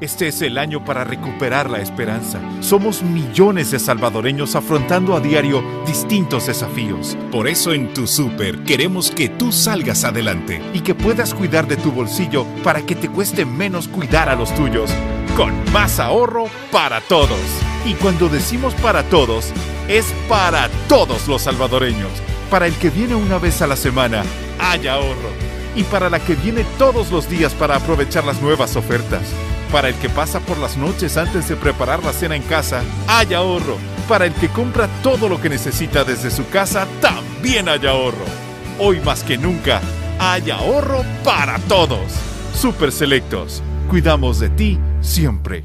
[SPEAKER 10] Este es el año para recuperar la esperanza. Somos millones de salvadoreños afrontando a diario distintos desafíos. Por eso en Tu Super queremos que tú salgas adelante y que puedas cuidar de tu bolsillo para que te cueste menos cuidar a los tuyos. Con más ahorro para todos. Y cuando decimos para todos, es para todos los salvadoreños. Para el que viene una vez a la semana, hay ahorro. Y para la que viene todos los días para aprovechar las nuevas ofertas. Para el que pasa por las noches antes de preparar la cena en casa, hay ahorro. Para el que compra todo lo que necesita desde su casa, también hay ahorro. Hoy más que nunca, hay ahorro para todos. Super Selectos. Cuidamos de ti siempre.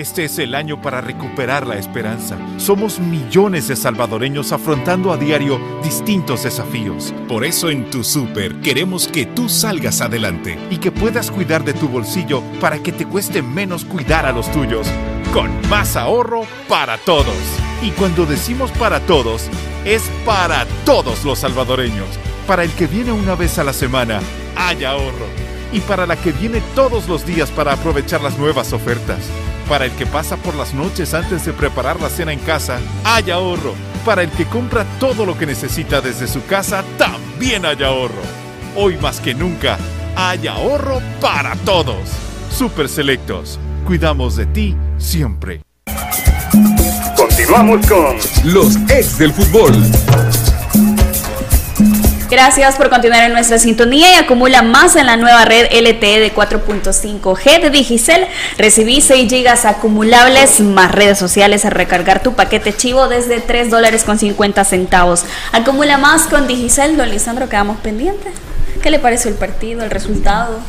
[SPEAKER 13] Este es el año para recuperar la esperanza. Somos millones de salvadoreños afrontando a diario distintos desafíos.
[SPEAKER 10] Por eso en tu super queremos que tú salgas adelante
[SPEAKER 13] y que puedas cuidar de tu bolsillo para que te cueste menos cuidar a los tuyos. Con más ahorro para todos. Y cuando decimos para todos, es para todos los salvadoreños. Para el que viene una vez a la semana, hay ahorro. Y para la que viene todos los días para aprovechar las nuevas ofertas. Para el que pasa por las noches antes de preparar la cena en casa, hay ahorro. Para el que compra todo lo que necesita desde su casa, también hay ahorro. Hoy más que nunca, hay ahorro para todos. Super Selectos. Cuidamos de ti siempre.
[SPEAKER 1] Continuamos con los ex del fútbol.
[SPEAKER 2] Gracias por continuar en nuestra sintonía y acumula más en la nueva red LTE de 4.5G de Digicel. Recibí 6 gigas acumulables más redes sociales a recargar tu paquete chivo desde 3 dólares con 50 centavos. Acumula más con Digicel. Don Lisandro, quedamos pendientes. ¿Qué le pareció el partido, el resultado?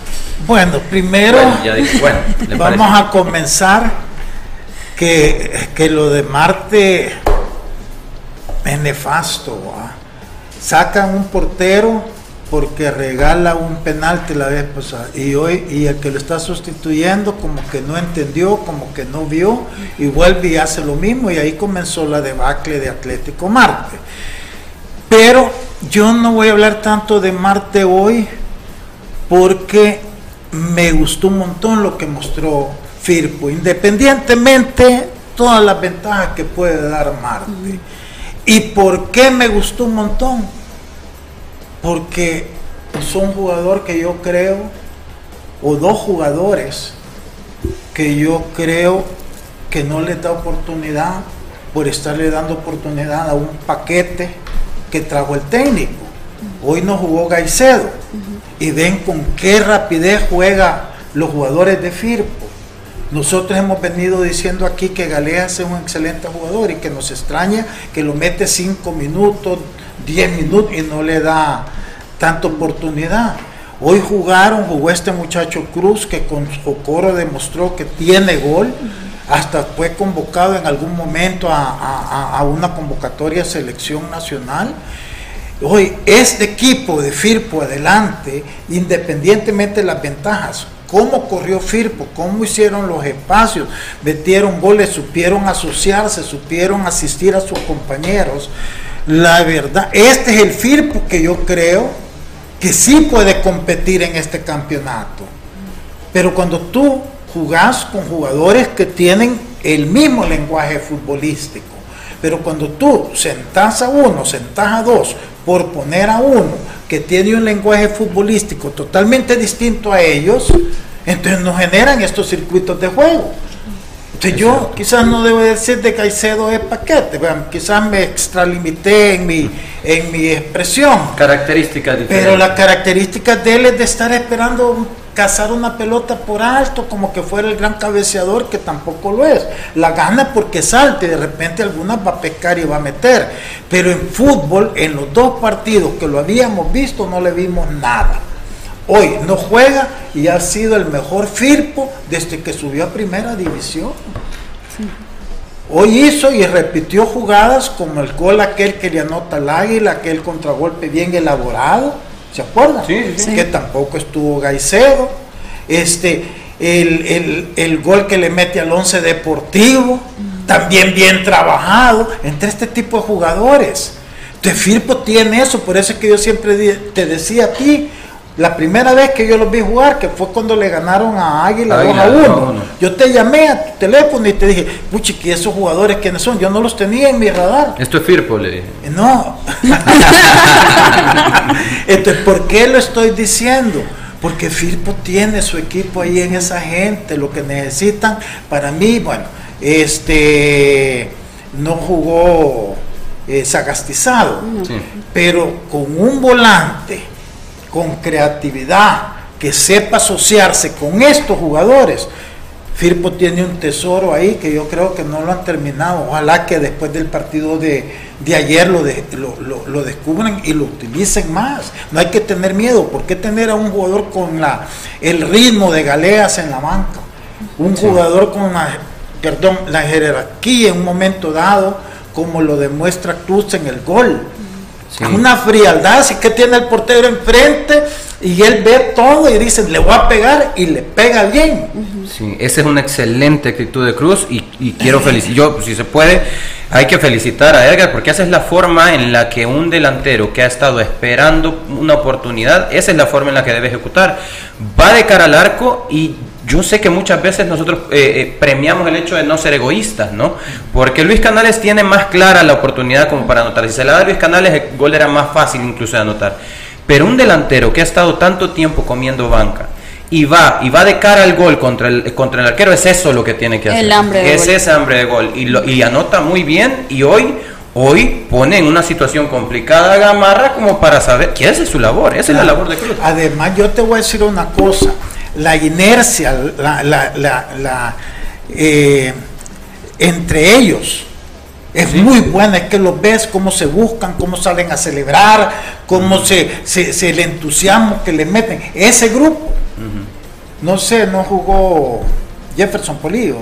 [SPEAKER 3] Bueno, primero vamos a comenzar que, que, lo de Marte es nefasto. ¿va? Sacan un portero porque regala un penalti la vez pasada y hoy y el que lo está sustituyendo como que no entendió, como que no vio y vuelve y hace lo mismo y ahí comenzó la debacle de Atlético Marte. Pero yo no voy a hablar tanto de Marte hoy porque me gustó un montón lo que mostró Firpo, independientemente todas las ventajas que puede dar Marte. ¿Y por qué me gustó un montón? Porque es un jugador que yo creo, o dos jugadores que yo creo que no le da oportunidad por estarle dando oportunidad a un paquete que trajo el técnico. Hoy no jugó Gaicedo. Y ven con qué rapidez juega los jugadores de Firpo. Nosotros hemos venido diciendo aquí que Galea es un excelente jugador y que nos extraña que lo mete 5 minutos, 10 minutos y no le da tanta oportunidad. Hoy jugaron, jugó este muchacho Cruz que con Jocoro demostró que tiene gol, hasta fue convocado en algún momento a, a una convocatoria selección nacional. Hoy este equipo de Firpo adelante, independientemente de las ventajas, cómo corrió Firpo, cómo hicieron los espacios, metieron goles, supieron asociarse, supieron asistir a sus compañeros. La verdad, este es el Firpo que yo creo que sí puede competir en este campeonato. Pero cuando tú jugás con jugadores que tienen el mismo lenguaje futbolístico, pero cuando tú sentás a uno, sentás a dos, por poner a uno que tiene un lenguaje futbolístico totalmente distinto a ellos, entonces nos generan estos circuitos de juego. Entonces yo quizás no debo decir de Caicedo es paquete, quizás me extralimité en mi, en mi expresión.
[SPEAKER 4] Características diferentes.
[SPEAKER 3] Pero la característica de él es de estar esperando cazar una pelota por alto como que fuera el gran cabeceador que tampoco lo es. La gana porque salte, de repente alguna va a pescar y va a meter. Pero en fútbol, en los dos partidos que lo habíamos visto, no le vimos nada. Hoy no juega y ha sido el mejor Firpo desde que subió a primera división. Hoy hizo y repitió jugadas como el gol aquel que le anota el águila, aquel contragolpe bien elaborado ¿Se acuerdan?
[SPEAKER 4] Sí, sí.
[SPEAKER 3] Que tampoco estuvo Gaicedo. Este, el, gol que le mete al once deportivo, también bien trabajado, entre este tipo de jugadores. De Firpo tiene eso, por eso es que yo siempre te decía a ti, la primera vez que yo los vi jugar, que fue cuando le ganaron a Águila, 2 a 1, yo te llamé a tu teléfono y te dije, puchi, que esos jugadores quiénes son, yo no los tenía en mi radar.
[SPEAKER 4] Esto es Firpo, le dije.
[SPEAKER 3] No. Entonces, ¿por qué lo estoy diciendo? Porque Firpo tiene su equipo ahí en esa gente, lo que necesitan. Para mí, bueno, este no jugó eh, sagastizado, pero con un volante con creatividad, que sepa asociarse con estos jugadores. Firpo tiene un tesoro ahí que yo creo que no lo han terminado. Ojalá que después del partido de, de ayer lo, de, lo, lo, lo descubran y lo utilicen más. No hay que tener miedo. ¿Por qué tener a un jugador con la, el ritmo de Galeas en la banca? Un
[SPEAKER 4] Sí.
[SPEAKER 3] jugador con la, perdón, la jerarquía en un momento dado, como lo demuestra Cruz en el gol.
[SPEAKER 4] Sí.
[SPEAKER 3] Una frialdad, así que tiene el portero enfrente y él ve todo y dice, le voy a pegar y le pega bien.
[SPEAKER 4] Sí, esa es una excelente actitud de Cruz y, y quiero felicitar, yo, pues, si se puede, hay que felicitar a Edgar porque esa es la forma en la que un delantero que ha estado esperando una oportunidad, esa es la forma en la que debe ejecutar. Va de cara al arco y yo sé que muchas veces nosotros eh, eh, premiamos el hecho de no ser egoístas, ¿no? Porque Luis Canales tiene más clara la oportunidad como para anotar. Si se la da a Luis Canales, el gol era más fácil incluso de anotar. Pero un delantero que ha estado tanto tiempo comiendo banca y va y va de cara al gol contra el contra el arquero es eso lo que tiene que hacer.
[SPEAKER 2] El hambre de
[SPEAKER 4] es
[SPEAKER 2] gol.
[SPEAKER 4] ese hambre de gol y, lo- y anota muy bien y hoy hoy pone en una situación complicada a Gamarra como para saber que esa es su labor, esa es la labor de Cruz.
[SPEAKER 3] Además, yo te voy a decir una cosa, la inercia, la, la- la- la, eh, entre ellos es muy buena, es que los ves cómo se buscan, cómo salen a celebrar, cómo se, se, se el entusiasmo que le meten. Ese grupo, no sé, no jugó Jefferson Polillo.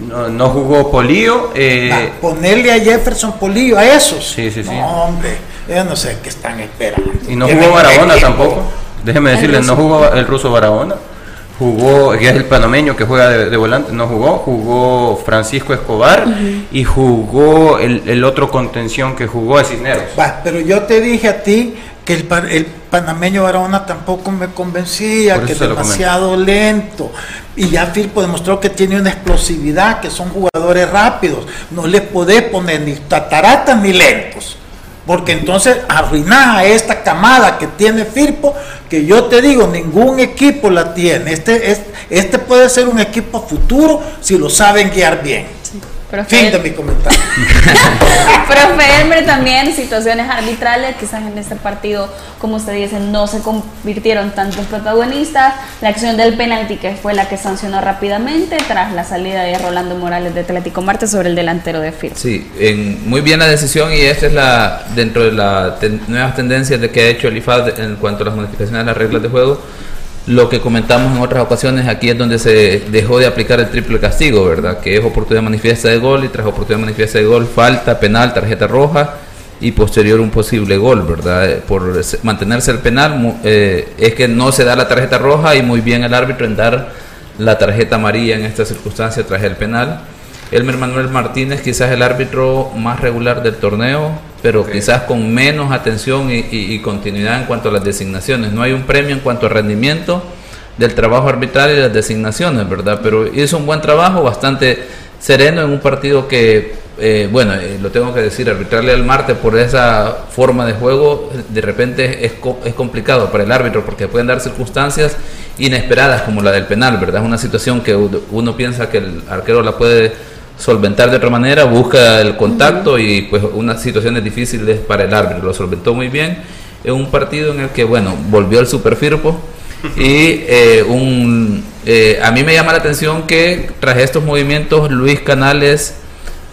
[SPEAKER 4] No, no jugó Polío, eh,
[SPEAKER 3] Ah, ponerle a Jefferson Polillo a esos.
[SPEAKER 4] Sí, sí, sí.
[SPEAKER 3] No, hombre, yo no sé qué están esperando.
[SPEAKER 4] y no jugó Barahona tampoco. Déjeme
[SPEAKER 3] El
[SPEAKER 4] decirle, no jugó el ruso Barahona. Jugó, que es el panameño que juega de, de volante, no jugó, jugó Francisco Escobar y jugó el, el otro contención que jugó es Cisneros.
[SPEAKER 3] Va, pero yo te dije a ti que el, el panameño Barahona tampoco me convencía, que es demasiado lento. Y ya Firpo demostró que tiene una explosividad, que son jugadores rápidos. No les podés poner ni tataratas ni lentos. Porque entonces arruinás a esta camada que tiene Firpo, que yo te digo, ningún equipo la tiene. Este, es- este puede ser un equipo futuro si lo saben guiar bien.
[SPEAKER 2] Profe,
[SPEAKER 3] Fin de mi comentario.
[SPEAKER 2] Profe Elmer, también situaciones arbitrales, quizás en este partido, como usted dice, no se convirtieron tanto en protagonistas. La acción del penalti, que fue la que sancionó rápidamente tras la salida de Rolando Morales de Atlético Marte sobre el delantero de Firpo.
[SPEAKER 5] Sí, en, muy bien la decisión y esta es la dentro de las nuevas tendencias de que ha hecho el IFAD en cuanto a las modificaciones de las reglas de juego. Lo que comentamos en otras ocasiones, aquí es donde se dejó de aplicar el triple castigo, ¿verdad? Que es oportunidad manifiesta de gol y tras oportunidad manifiesta de gol, falta, penal, tarjeta roja y posterior un posible gol, ¿verdad? Eh, Por se- mantenerse el penal, eh, es que no se da la tarjeta roja y muy bien el árbitro en dar la tarjeta amarilla en esta circunstancia tras el penal. Elmer Manuel Martínez, quizás el árbitro más regular del torneo, pero quizás con menos atención y, y- y continuidad en cuanto a las designaciones. No hay un premio en cuanto a rendimiento del trabajo arbitral y las designaciones, ¿verdad? Pero hizo un buen trabajo, bastante sereno en un partido que, eh, bueno, eh, lo tengo que decir, arbitrarle al Marte por esa forma de juego, de repente es, co- es complicado para el árbitro porque pueden dar circunstancias inesperadas como la del penal, ¿verdad? Es una situación que uno- uno piensa que el arquero la puede solventar de otra manera, busca el contacto y pues unas situaciones difíciles para el árbitro, lo solventó muy bien en un partido en el que, bueno, volvió el superfirpo y eh, un, eh, a mí me llama la atención que tras estos movimientos Luis Canales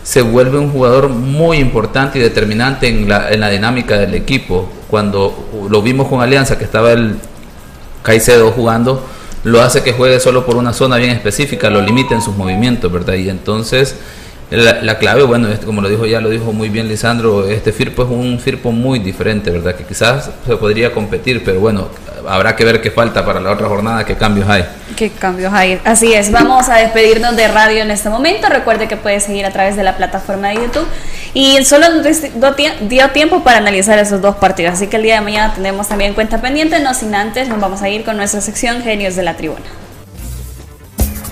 [SPEAKER 5] se vuelve un jugador muy importante y determinante en la, en la dinámica del equipo. Cuando lo vimos con Alianza, que estaba el Caicedo jugando, lo hace que juegue solo por una zona bien específica, lo limita en sus movimientos, ¿verdad? Y entonces la, la clave, bueno, como lo dijo ya, lo dijo muy bien Lisandro, este Firpo es un Firpo muy diferente, ¿verdad? Que quizás se podría competir, pero bueno, habrá que ver qué falta para la otra jornada, qué cambios hay.
[SPEAKER 2] Qué cambios hay. Así es, vamos a despedirnos de radio en este momento. Recuerde que puede seguir a través de la plataforma de YouTube. Y solo dio tiempo para analizar esos dos partidos. Así que el día de mañana tenemos también cuenta pendiente. No sin antes, nos vamos a ir con nuestra sección Genios de la Tribuna.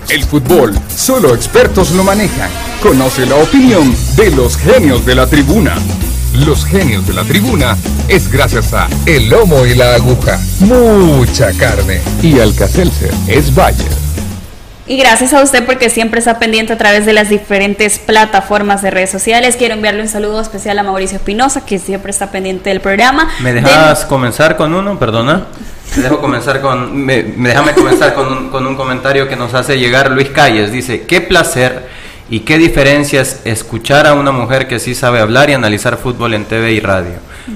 [SPEAKER 1] El fútbol, solo expertos lo manejan. Conoce la opinión de los genios de la tribuna. Los genios de la tribuna es gracias a El Lomo y la Aguja. Mucha carne. Y Alcacelser es Bayer.
[SPEAKER 2] Y gracias a usted porque siempre está pendiente a través de las diferentes plataformas de redes sociales. Quiero enviarle un saludo especial a Mauricio Espinosa, que siempre está pendiente del programa.
[SPEAKER 4] ¿Me
[SPEAKER 2] De-
[SPEAKER 4] dejas comenzar con uno? Perdona. Te dejo comenzar con, me, me- déjame comenzar con un, con un comentario que nos hace llegar Luis Calles. Dice, qué placer y qué diferencias escuchar a una mujer que sí sabe hablar y analizar fútbol en TV y radio.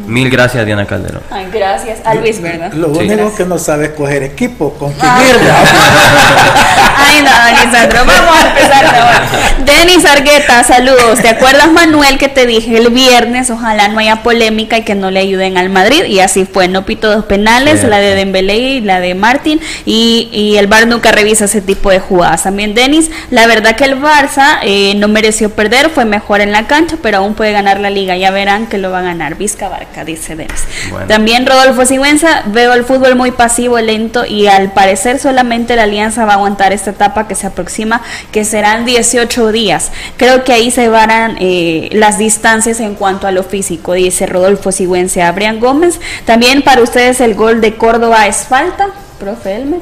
[SPEAKER 4] Mil gracias, Diana Calderón.
[SPEAKER 2] Ay, gracias. A Luis, ¿verdad?
[SPEAKER 3] Lo
[SPEAKER 4] Sí.
[SPEAKER 3] único que no sabe escoger equipo, con
[SPEAKER 2] Ah.
[SPEAKER 3] ir, ¿verdad?
[SPEAKER 2] Ay, no, Lisandro, vamos a empezar ahora. Denis Argueta, saludos. ¿Te acuerdas, Manuel, que te dije el viernes? Ojalá no haya polémica y que no le ayuden al Madrid. Y así fue. No pito dos penales, la de Dembélé y la de Martín. Y, y el VAR nunca revisa ese tipo de jugadas. También, Denis, la verdad que el Barça eh, no mereció perder, fue mejor en la cancha, pero aún puede ganar la liga. Ya verán que lo va a ganar. Vizca Barca, dice Denis.
[SPEAKER 14] Bueno.
[SPEAKER 2] También Rodolfo Sigüenza, veo el fútbol muy pasivo, lento y al parecer solamente la alianza va a aguantar esta etapa que se aproxima, que serán 18 días. Creo que ahí se van las distancias en cuanto a lo físico, dice Rodolfo Sigüenza. Abrián Gómez, también para ustedes el gol de Córdoba es falta, profe Elmer.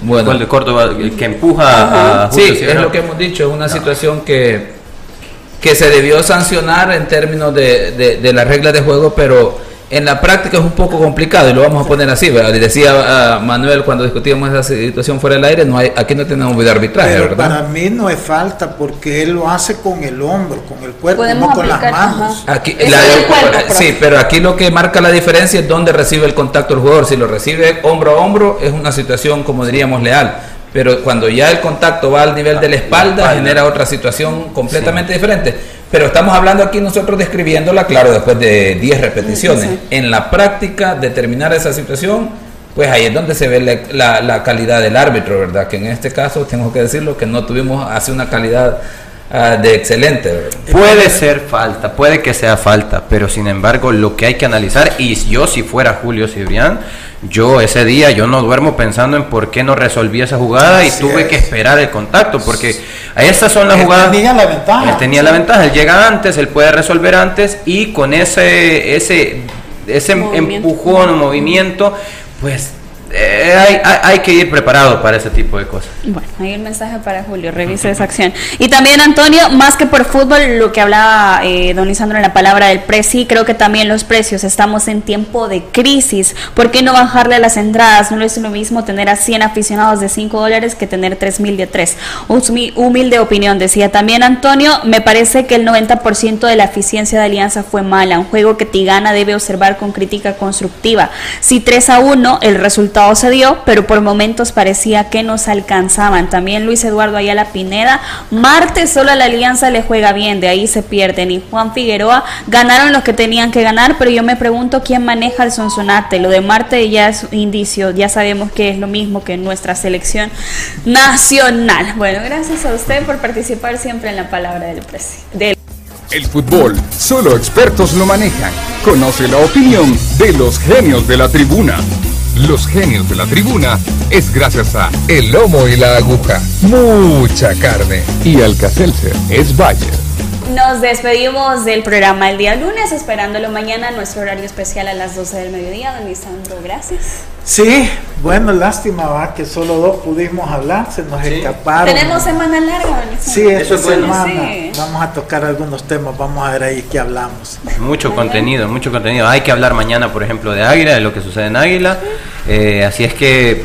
[SPEAKER 5] Bueno.
[SPEAKER 4] Gol de Córdoba el que empuja a
[SPEAKER 5] Sí,
[SPEAKER 4] Julio
[SPEAKER 5] es
[SPEAKER 4] Sierra.
[SPEAKER 5] lo que hemos dicho, es una situación que, que se debió sancionar en términos de, de, de las reglas de juego, pero en la práctica es un poco complicado y lo vamos a poner así. ¿verdad? Le decía Manuel cuando discutíamos esa situación fuera del aire, no hay, aquí no tenemos video arbitraje,
[SPEAKER 3] Pero
[SPEAKER 5] ¿verdad?
[SPEAKER 3] para mí no es falta porque él lo hace con el hombro, con el cuerpo, no con las manos.
[SPEAKER 5] Aquí, la-
[SPEAKER 2] es el cuerpo, profe.
[SPEAKER 5] sí, pero aquí lo que marca la diferencia es dónde recibe el contacto el jugador. Si lo recibe hombro a hombro, es una situación, como diríamos, leal. Pero cuando ya el contacto va al nivel de la espalda,
[SPEAKER 4] espalda.
[SPEAKER 5] genera otra situación completamente diferente. Pero estamos hablando aquí nosotros describiéndola, claro, después de 10 repeticiones.
[SPEAKER 2] Sí.
[SPEAKER 5] En la práctica, determinar esa situación, pues ahí es donde se ve la, la- la calidad del árbitro, ¿verdad? Que en este caso, tengo que decirlo, que no tuvimos así una calidad ah, de excelente.
[SPEAKER 4] Puede ser falta, puede que sea falta, pero sin embargo lo que hay que analizar, y yo si fuera Julio Cibrián, yo ese día yo no duermo pensando en por qué no resolví esa jugada y tuve
[SPEAKER 3] es.
[SPEAKER 4] que esperar el contacto, porque estas son las
[SPEAKER 3] Él
[SPEAKER 4] jugadas...
[SPEAKER 3] tenía la ventaja.
[SPEAKER 4] Él tenía la ventaja, él llega antes, él puede resolver antes y con ese, ese, ese
[SPEAKER 2] Movimiento.
[SPEAKER 4] empujón o movimiento, pues eh, hay, hay- hay que ir preparado para ese tipo de cosas.
[SPEAKER 2] Bueno, ahí el mensaje para Julio, revise esa acción. Y también, Antonio, más que por fútbol, lo que hablaba eh, don Lisandro en la palabra del precio, creo que también los precios, estamos en tiempo de crisis. ¿Por qué no bajarle las entradas? No es lo mismo tener a 100 aficionados de 5 dólares que tener 3 mil de 3. Humilde opinión, decía también Antonio, me parece que el 90% de la eficiencia de Alianza fue mala. Un juego que Tigana debe observar con crítica constructiva. Si 3 a 1, el resultado se dio, pero por momentos parecía que nos alcanzaban. También Luis Eduardo Ayala Pineda, martes solo a la Alianza le juega bien, de ahí se pierden. Y Juan Figueroa ganaron los que tenían que ganar, pero yo me pregunto quién maneja el Sonsonate. Lo de Marte ya es un indicio, ya sabemos que es lo mismo que en nuestra selección nacional. Bueno, gracias a usted por participar siempre en la palabra del presidente.
[SPEAKER 1] El fútbol, solo expertos lo manejan. Conoce la opinión de los genios de la tribuna. Los genios de la tribuna es gracias a El Lomo y la Aguja. Mucha carne. Y Alcacelser es Bayer.
[SPEAKER 2] Nos despedimos del programa el día lunes, esperándolo mañana en nuestro horario especial a las 12 del mediodía. Don Lisandro, gracias.
[SPEAKER 3] Sí, bueno, lástima va que solo dos pudimos hablar, se nos escaparon.
[SPEAKER 2] Tenemos semana larga, don Lisandro.
[SPEAKER 3] Sí, esta
[SPEAKER 4] Eso
[SPEAKER 3] semana
[SPEAKER 2] Sí.
[SPEAKER 3] vamos a tocar algunos temas, vamos a ver ahí qué hablamos.
[SPEAKER 4] Mucho contenido, mucho contenido. Hay que hablar mañana, por ejemplo, de Águila, de lo que sucede en Águila. Eh, así es que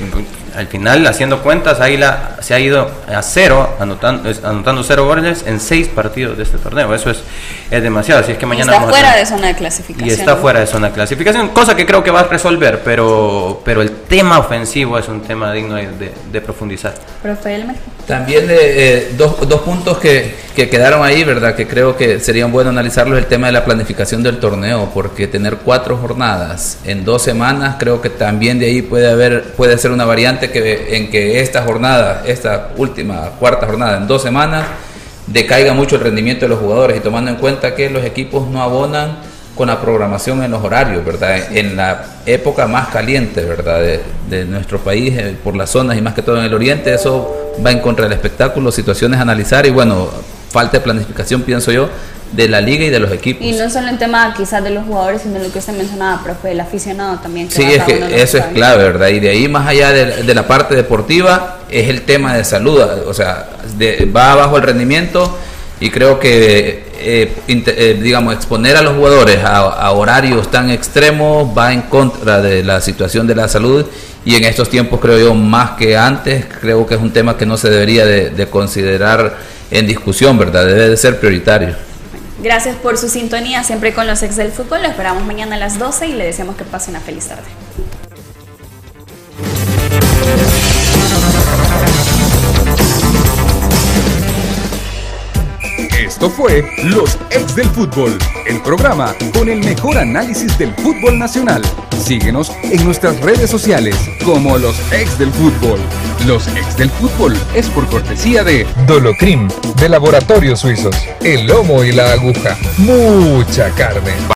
[SPEAKER 4] al final, haciendo cuentas, Águila se ha ido a cero, anotando, anotando cero goles en seis partidos de este torneo. Eso es, es demasiado. Así es que
[SPEAKER 2] Y
[SPEAKER 4] mañana
[SPEAKER 2] está
[SPEAKER 4] vamos a
[SPEAKER 2] fuera
[SPEAKER 4] tener-
[SPEAKER 2] de zona de clasificación.
[SPEAKER 4] y está fuera de zona de clasificación, cosa que creo que va a resolver, pero, pero el tema ofensivo es un tema digno de, de- de profundizar.
[SPEAKER 2] Profe.
[SPEAKER 5] También eh, eh, dos, dos puntos que, que quedaron ahí, ¿verdad? Que creo que serían bueno analizarlos, el tema de la planificación del torneo, porque tener cuatro jornadas en dos semanas, creo que también de ahí puede haber, puede ser una variante que, en que esta jornada, esta última, cuarta jornada en dos semanas, decaiga mucho el rendimiento de los jugadores y tomando en cuenta que los equipos no abonan con la programación en los horarios, ¿verdad? En la época más caliente, ¿verdad? De, de nuestro país, eh, por las zonas y más que todo en el oriente, eso va en contra del espectáculo, situaciones a analizar y bueno, falta de planificación, pienso yo, de la liga y de los equipos.
[SPEAKER 2] Y no solo en tema quizás de los jugadores, sino lo que usted mencionaba, profe, el aficionado también.
[SPEAKER 5] Sí, es que eso es clave, ¿verdad? Y de ahí más allá de, de la parte deportiva es el tema de salud, o sea, de- va abajo el rendimiento y creo que eh, eh, digamos exponer a los jugadores a, horarios tan extremos va en contra de la situación de la salud y en estos tiempos creo yo más que antes creo que es un tema que no se debería de, considerar en discusión verdad debe de ser prioritario
[SPEAKER 2] Gracias por su sintonía siempre con los ex del fútbol. Lo esperamos mañana a las 12 y le deseamos que pase una feliz tarde.
[SPEAKER 1] Esto fue Los Ex del Fútbol, el programa con el mejor análisis del fútbol nacional. Síguenos en nuestras redes sociales como Los Ex del Fútbol. Los Ex del Fútbol es por cortesía de
[SPEAKER 14] Dolocrim, de Laboratorios Suizos, el lomo y la aguja, mucha carne.